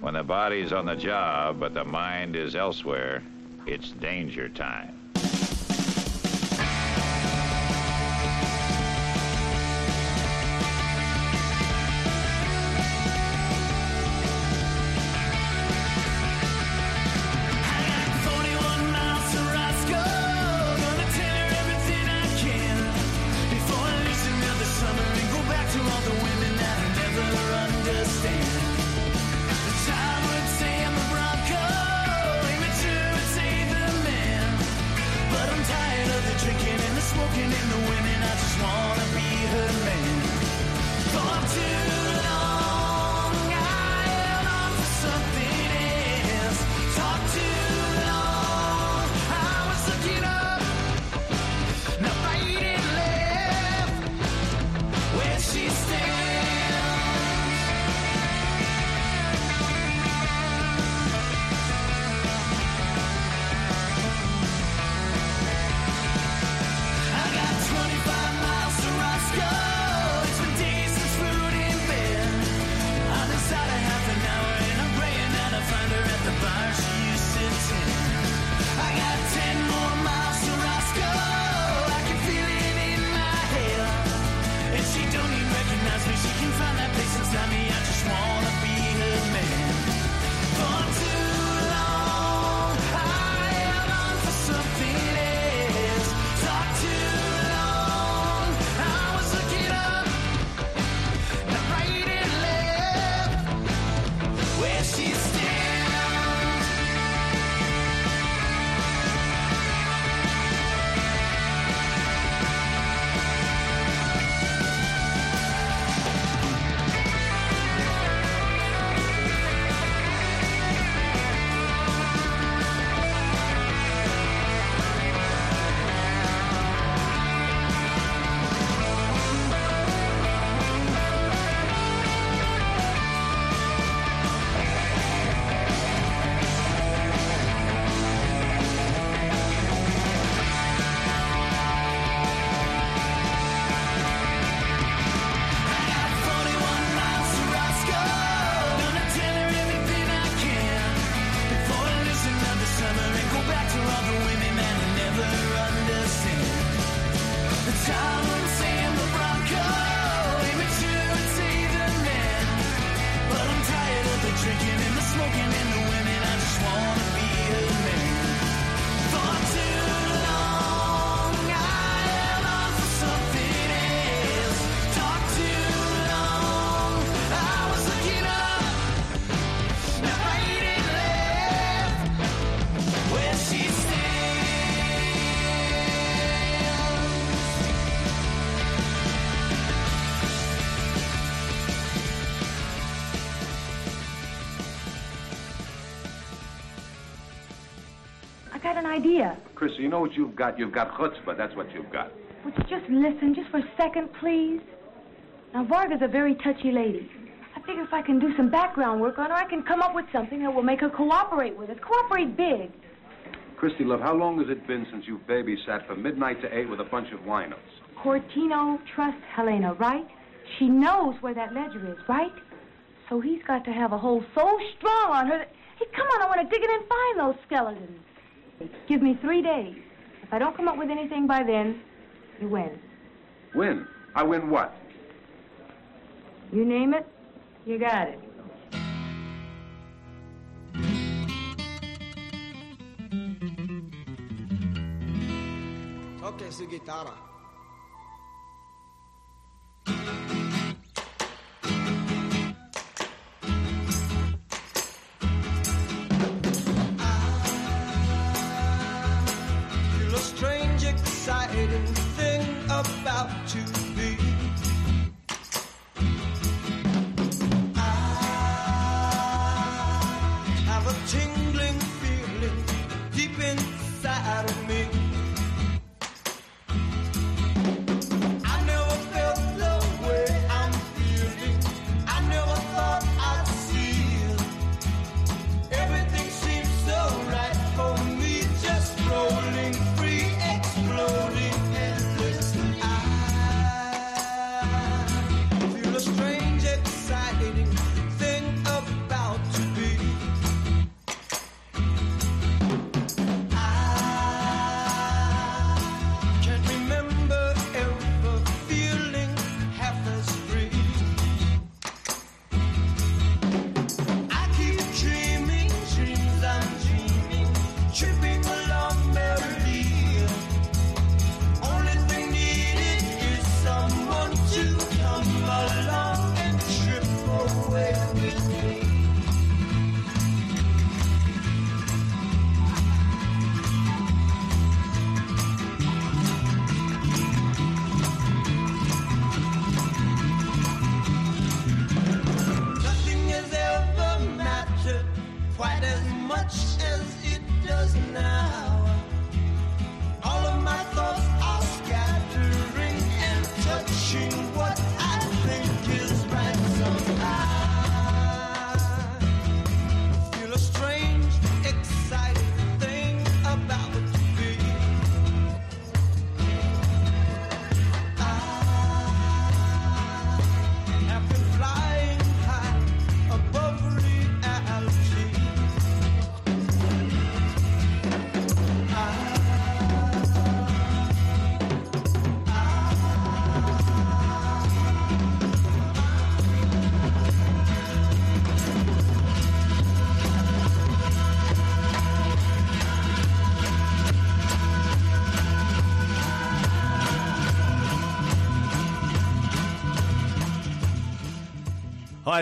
Speaker 18: When the body's on the job but the mind is elsewhere, it's danger time.
Speaker 30: Idea.
Speaker 31: Chris, you know what you've got? You've got chutzpah. That's what you've got.
Speaker 30: Would you just listen, just for a second, please? Now, Varga's a very touchy lady. I figure if I can do some background work on her, I can come up with something that will make her cooperate with us. Cooperate big.
Speaker 31: Christy, love, how long has it been since you've babysat from midnight to eight with a bunch of winos?
Speaker 30: Cortino trusts Helena, right? She knows where that ledger is, right? So he's got to have a hold so strong on her that... Hey, come on, I want to dig in and find those skeletons. Give me three days. If I don't come up with anything by then, you win.
Speaker 31: Win? I win what?
Speaker 30: You name it, you got it.
Speaker 32: Toque su guitarra.
Speaker 18: Exciting thing about to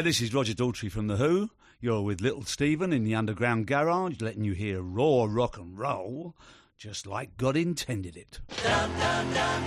Speaker 7: Hi, this is Roger Daltrey from The Who. You're with Little Steven in the Underground Garage, letting you hear raw rock and roll, just like God intended it.
Speaker 18: Down, down, down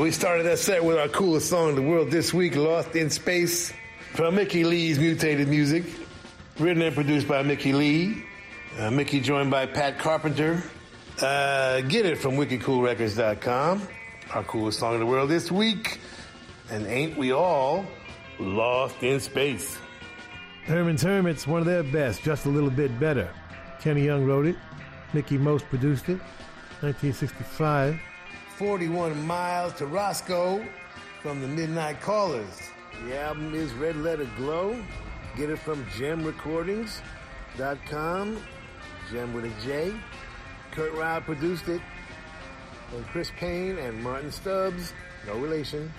Speaker 10: we started that set with our coolest song in the world this week, Lost in Space, from Mickey Leigh's Mutated Music. Written and produced by Mickey Leigh. Uh, Mickey joined by Pat Carpenter. Uh, get it from wickedcoolrecords.com. Our coolest song in the world this week. And ain't we all lost in space?
Speaker 12: Herman's Hermits, one of their best, just a little bit better. Kenny Young wrote it. Mickey Most produced it. 1965.
Speaker 10: 41 miles to Roscoe from the Midnight Callers. The album is Red Letter Glow. Get it from gemrecordings.com. Gem with a J. Kurt Ryle produced it. And Chris Payne and Martin Stubbs, no relation,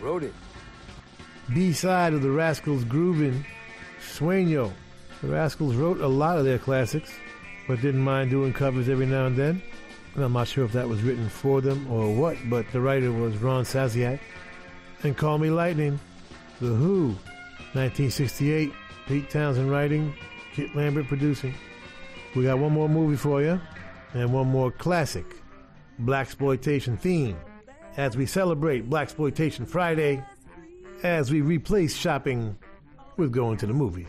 Speaker 10: wrote it.
Speaker 12: B-side of the Rascals Groovin', Sueño. The Rascals wrote a lot of their classics, but didn't mind doing covers every now and then. I'm not sure if that was written for them or what, but the writer was Ron Sasiak. And Call Me Lightning, The Who, 1968, Pete Townshend writing, Kit Lambert producing. We got one more movie for you, and one more classic, Blaxploitation theme, as we celebrate Blaxploitation Friday, as we replace shopping with going to the movies.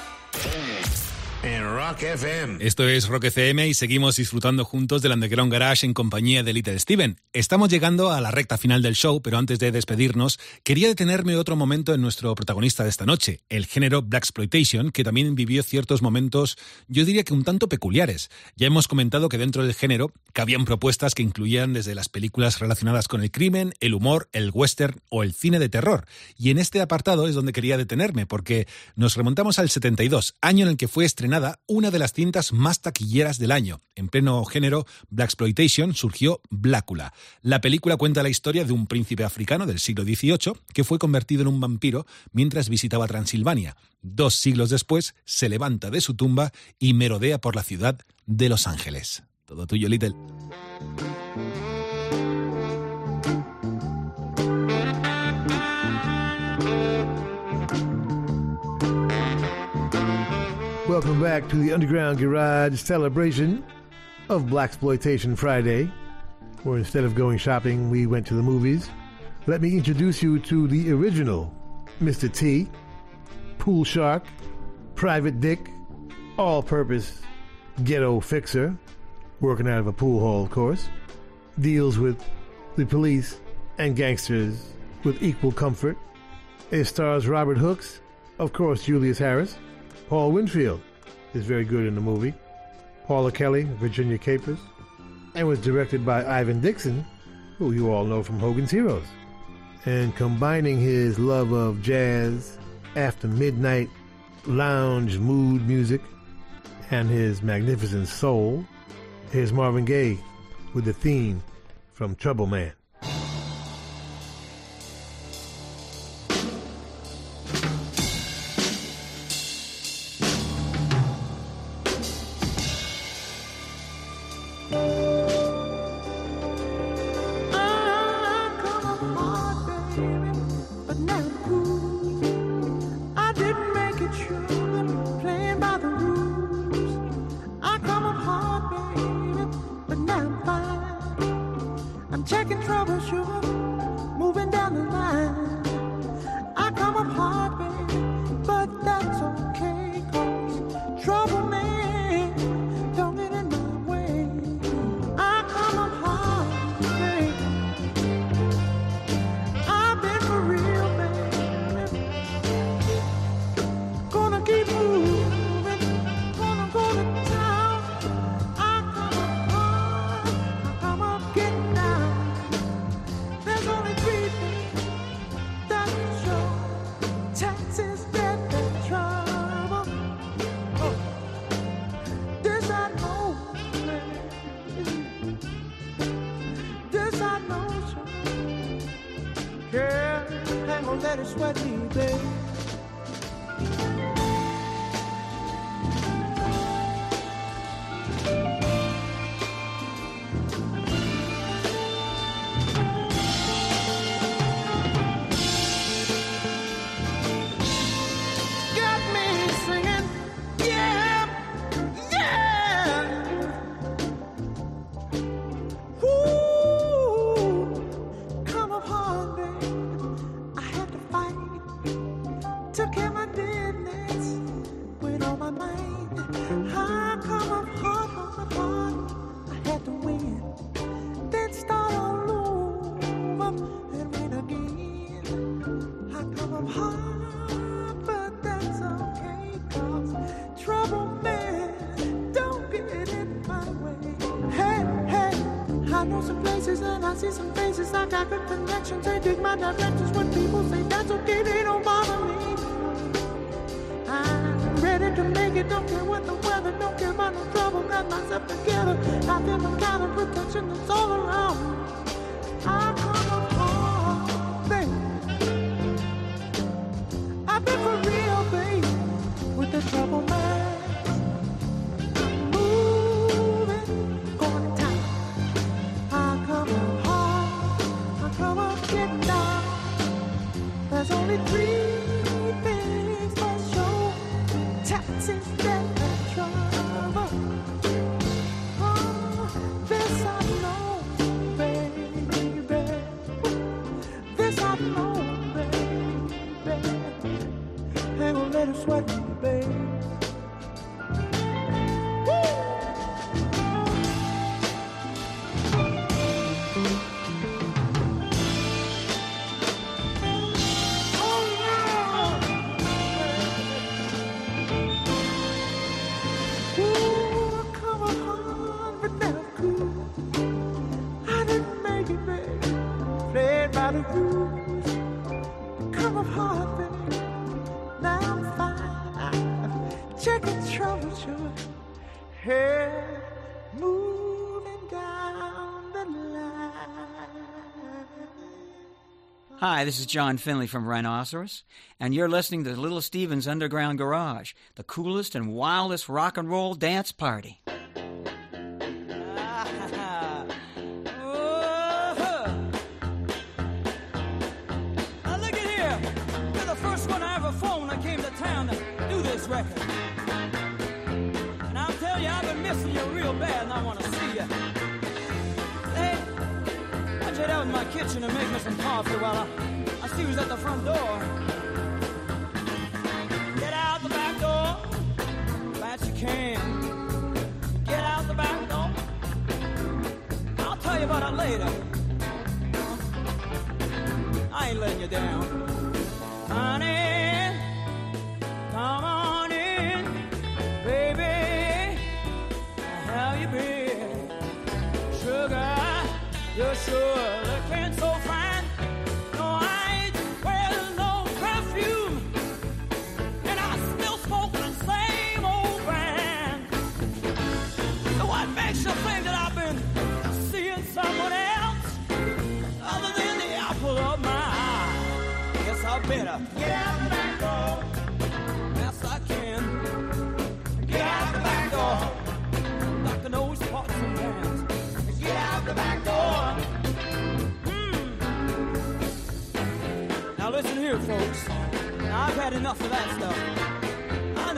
Speaker 10: Rock FM.
Speaker 11: Esto es Rock FM y seguimos disfrutando juntos del Underground Garage en compañía de Little Steven. Estamos llegando a la recta final del show, pero antes de despedirnos, quería detenerme otro momento en nuestro protagonista de esta noche, el género Black Exploitation, que también vivió ciertos momentos, yo diría que un tanto peculiares. Ya hemos comentado que dentro del género cabían propuestas que incluían desde las películas relacionadas con el crimen, el humor, el western o el cine de terror. Y en este apartado es donde quería detenerme, porque nos remontamos al 72, año en el que fue estrenada una de las cintas más taquilleras del año. En pleno género Black Exploitation surgió Blácula. La película cuenta la historia de un príncipe africano del siglo XVIII que fue convertido en un vampiro mientras visitaba Transilvania. Dos siglos después se levanta de su tumba y merodea por la ciudad de Los Ángeles. Todo tuyo, Little.
Speaker 12: Welcome back to the Underground Garage celebration of Blaxploitation Friday, where instead of going shopping, we went to the movies. Let me introduce you to the original Mr. T, Pool Shark, Private Dick, all purpose ghetto fixer, working out of a pool hall, of course, deals with the police and gangsters with equal comfort. It stars Robert Hooks, of course, Julius Harris. Paul Winfield is very good in the movie. Paula Kelly, Virginia Capers, and was directed by Ivan Dixon, who you all know from Hogan's Heroes. And combining his love of jazz, after midnight lounge mood music, and his magnificent soul, here's Marvin Gaye with the theme from Trouble Man.
Speaker 33: Gonna let it sweat me,
Speaker 34: Hi, this is John Finley from Rhinoceros, and you're listening to Little Steven's Underground Garage, the coolest and wildest rock and roll dance party.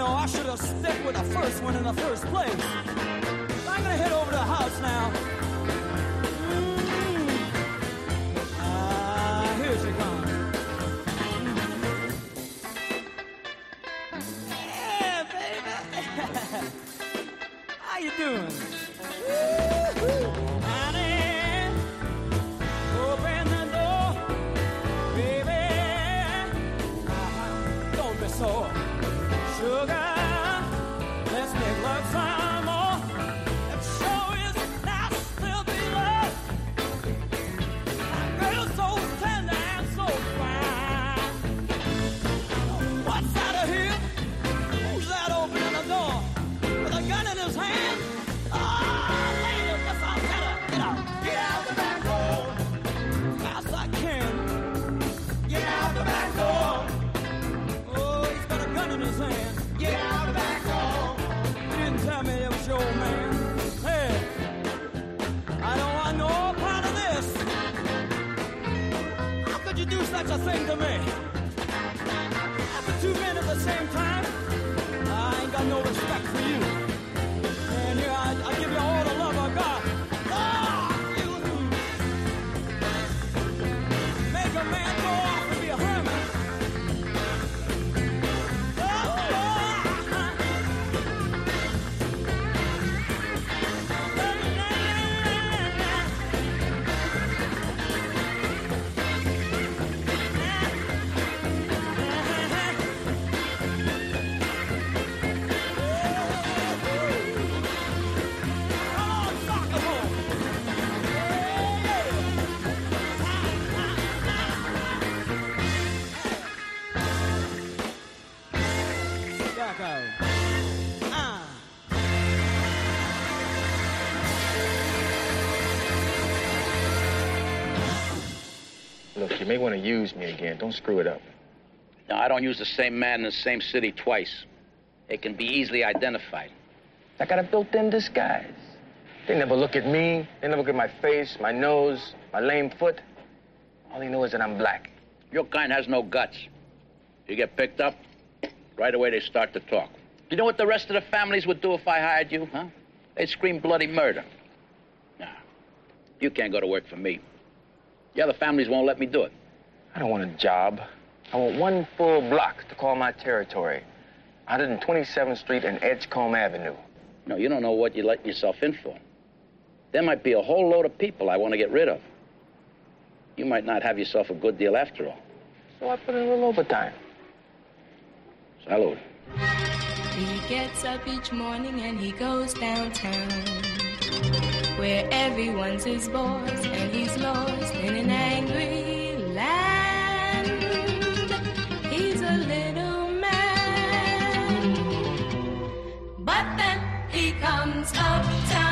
Speaker 32: Know I should have stuck with the first one in the first place. I'm gonna head over to the house now. Ah, here she comes. Yeah, baby. <laughs> How you doing? Thing to me? After two men at the same time, I ain't got no respect for you.
Speaker 27: Use me again. Don't screw it up.
Speaker 35: No, I don't use the same man in the same city twice. It can be easily identified.
Speaker 27: I got a built-in disguise. They never look at me. They never look at my face, my nose, my lame foot. All they know is that I'm black.
Speaker 35: Your kind has no guts. You get picked up, right away they start to talk. You know what the rest of the families would do if I hired you, huh? They'd scream bloody murder. Nah, you can't go to work for me. The other families won't let me do it.
Speaker 27: I don't want a job. I want one full block to call my territory. 127th Street and Edgecombe Avenue.
Speaker 35: No, you don't know what you're letting yourself in for. There might be a whole load of people I want to get rid of. You might not have yourself a good deal after all.
Speaker 27: So I put in a little overtime.
Speaker 35: Salute.
Speaker 17: He gets up each morning and he goes downtown where everyone's his boss and he's lost in an angry laugh. But then he comes up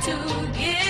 Speaker 17: To give.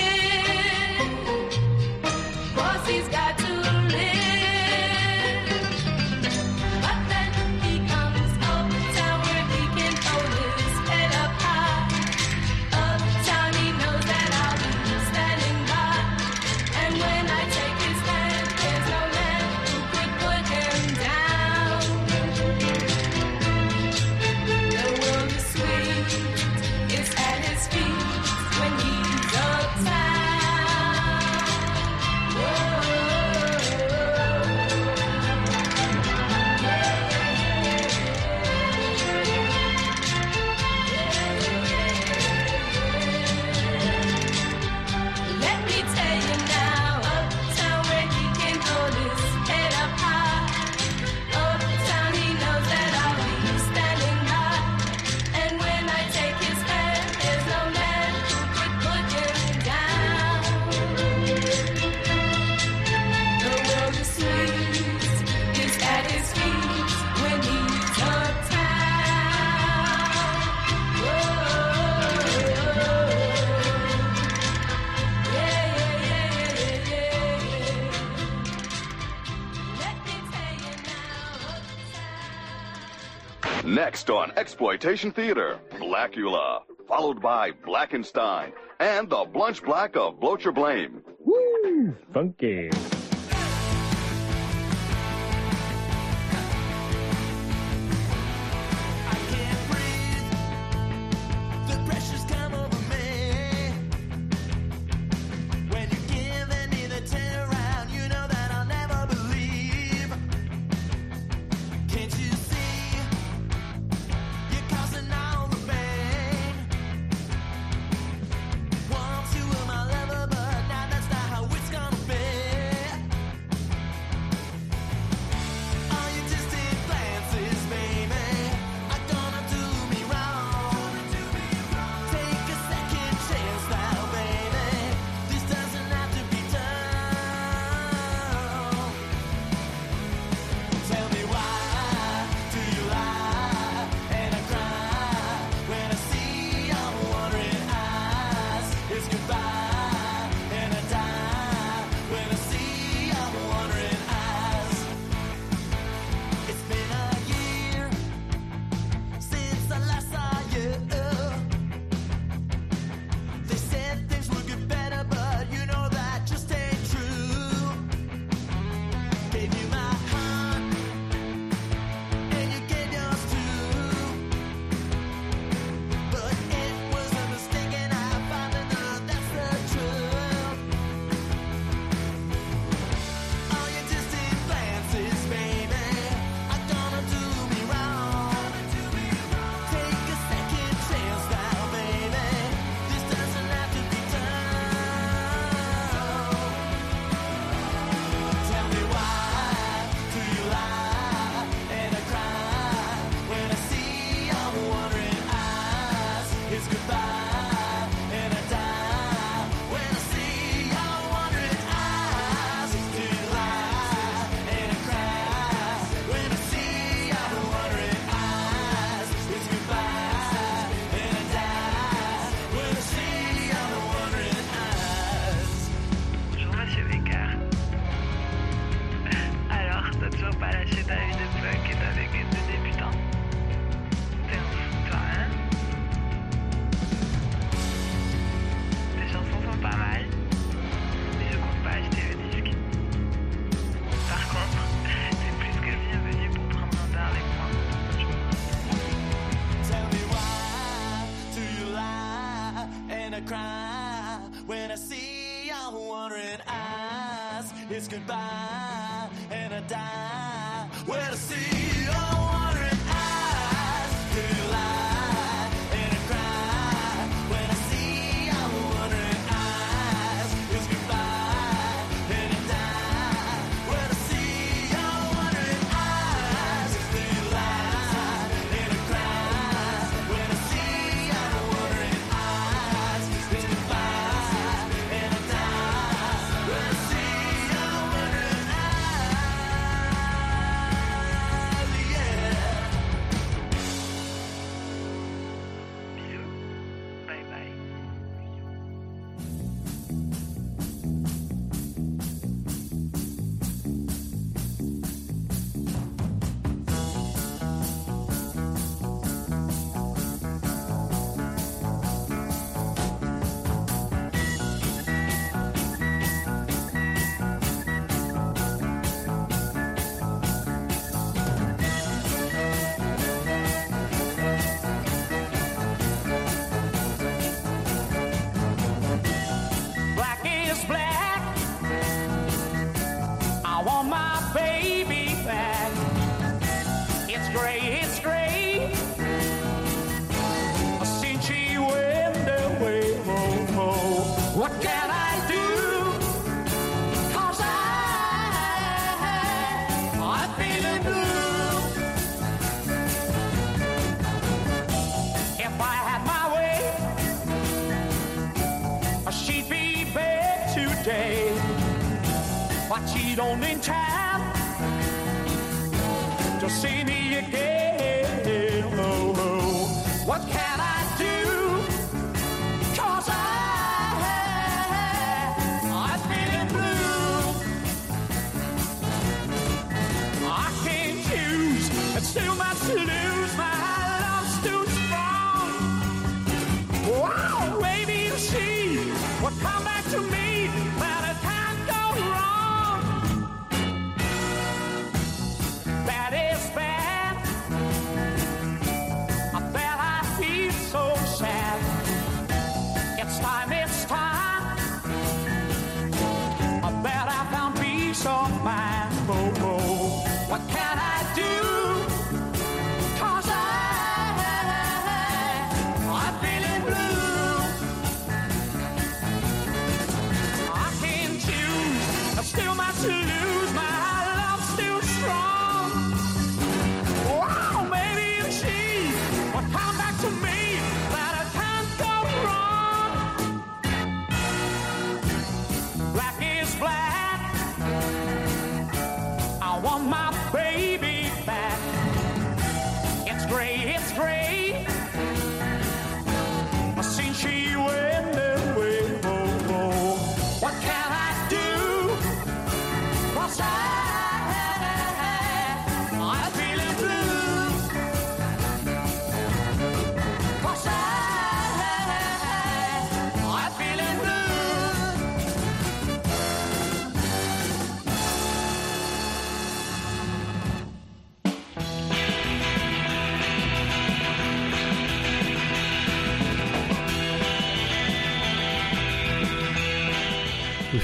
Speaker 36: on Exploitation Theater, Blacula, followed by Blackenstein, and the Blunch Black of Blocher Blame.
Speaker 18: Woo! Funky.
Speaker 37: our wandering eyes. It's goodbye and I die. Where to see you?
Speaker 18: Oh.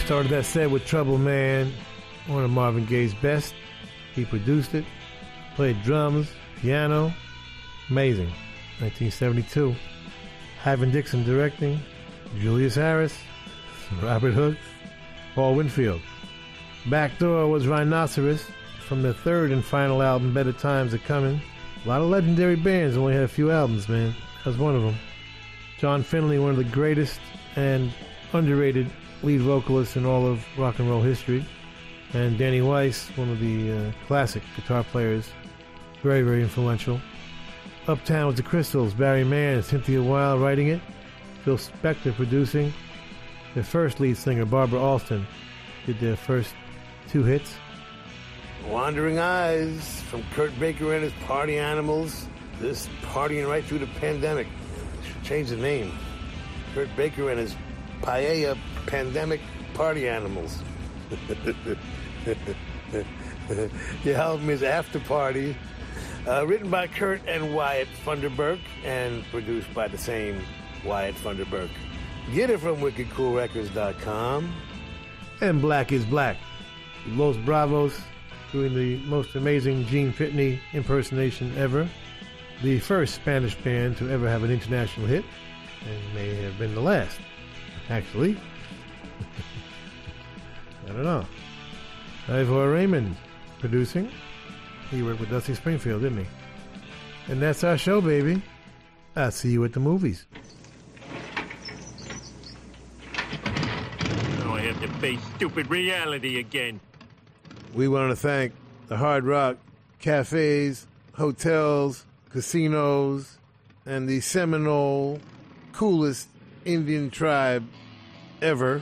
Speaker 12: Started that set with Trouble Man, one of Marvin Gaye's best. He produced it, played drums, piano. Amazing. 1972. Ivan Dixon directing, Julius Harris, Robert Hook, Paul Winfield. Backdoor was Rhinoceros from the third and final album, Better Times Are Coming. A lot of legendary bands only had a few albums, man. That was one of them. John Finley, one of the greatest and underrated lead vocalists in all of rock and roll history. And Danny Weiss, one of the uh, classic guitar players, very, very influential. Uptown was the Crystals, Barry Mann and Cynthia Weil writing it, Phil Spector producing. Their first lead singer, Barbara Alston, did their first two hits.
Speaker 38: Wandering Eyes from Kurt Baker and his Party Animals. This partying right through the pandemic. Should change the name. Kurt Baker and his Paella Pandemic Party Animals. the album is After Party, uh, written by Kurt and Wyatt Funderburk and produced by the same Wyatt Funderburk. Get it from wickedcoolrecords.com.
Speaker 12: And Black is Black Los Bravos doing the most amazing Gene Pitney impersonation ever. The first Spanish band to ever have an international hit, and may have been the last, actually. I don't know. Ivor Raymond producing. He worked with Dusty Springfield, didn't he? And that's our show, baby. I'll see you at the movies.
Speaker 39: Now I have to face stupid reality again.
Speaker 12: We want to thank the Hard Rock cafes, hotels, casinos, and the Seminole coolest Indian tribe ever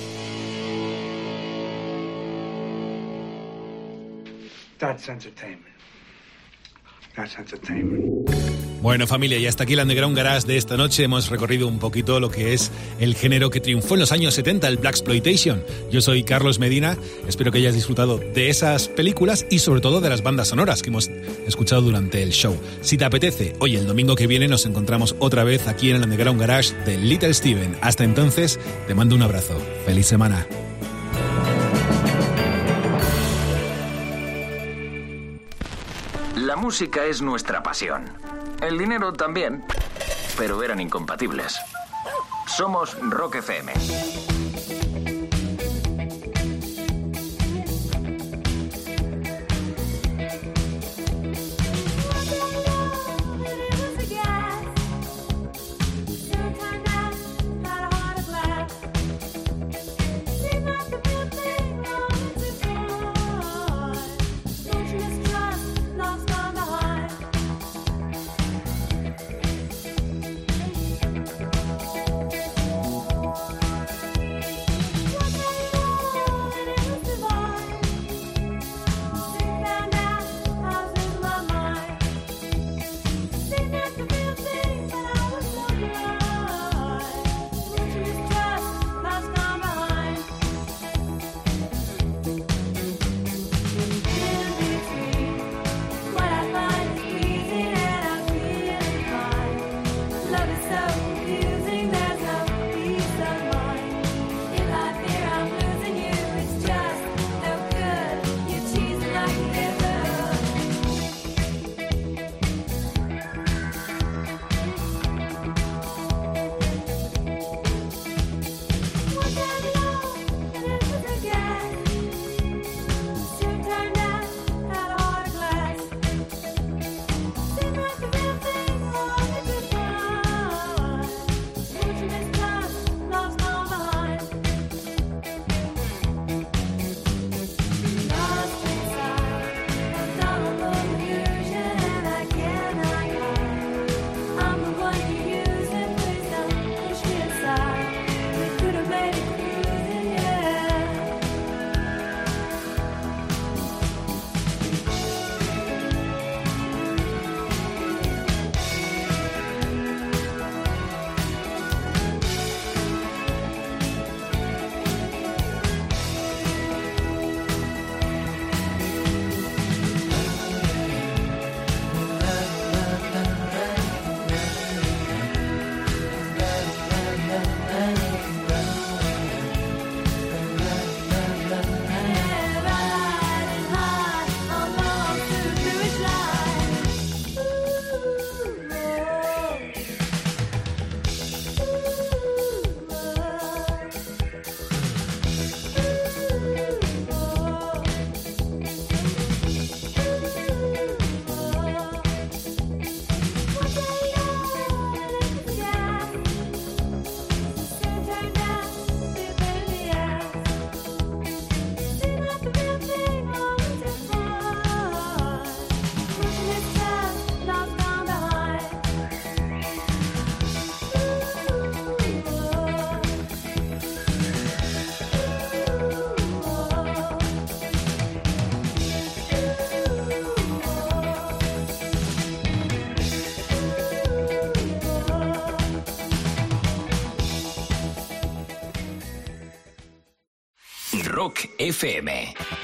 Speaker 40: That's entertainment. That's entertainment.
Speaker 11: Bueno familia, y hasta aquí el Underground Garage de esta noche. Hemos recorrido un poquito lo que es el género que triunfó en los años 70, el Black Exploitation. Yo soy Carlos Medina, espero que hayas disfrutado de esas películas y sobre todo de las bandas sonoras que hemos escuchado durante el show. Si te apetece, hoy el domingo que viene nos encontramos otra vez aquí en el Underground Garage de Little Steven. Hasta entonces, te mando un abrazo. Feliz semana.
Speaker 23: Música es nuestra pasión. El dinero también, pero eran incompatibles. Somos Rock FM. FM.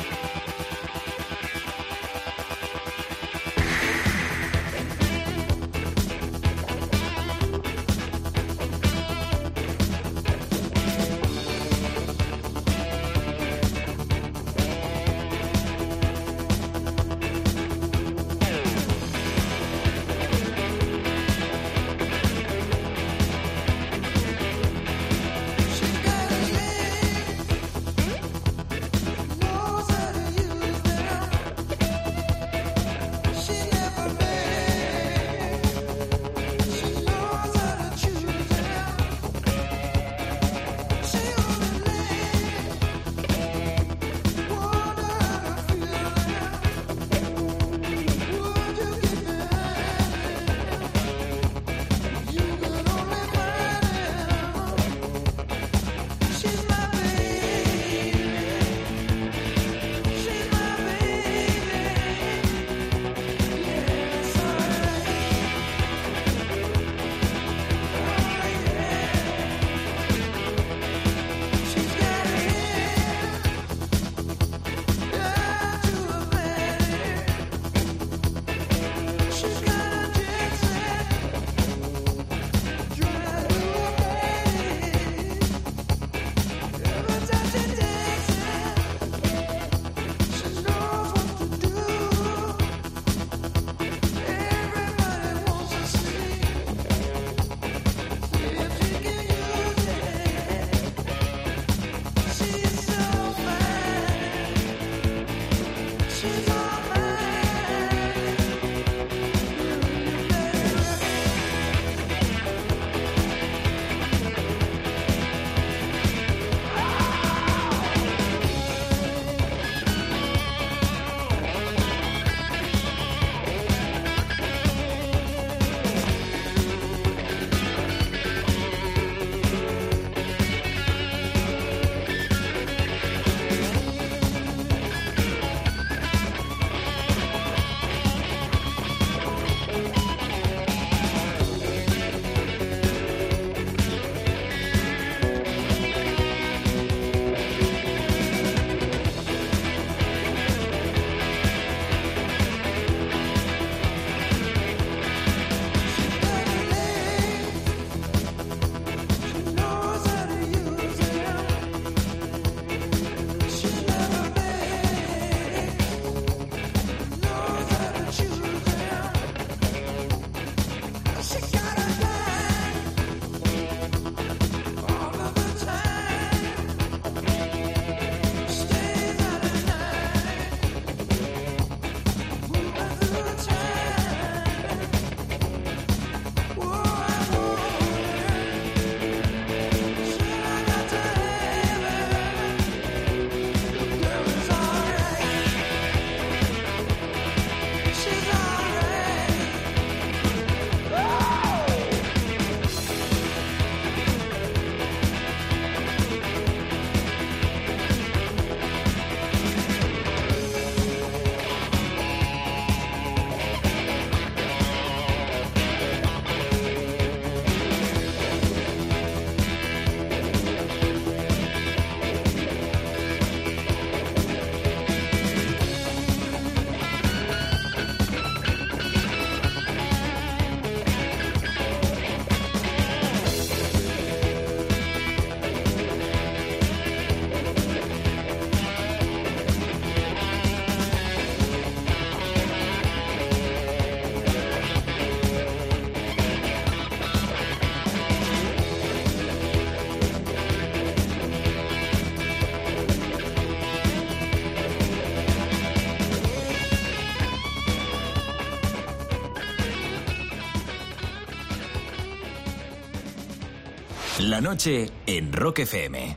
Speaker 23: La noche en Rock FM.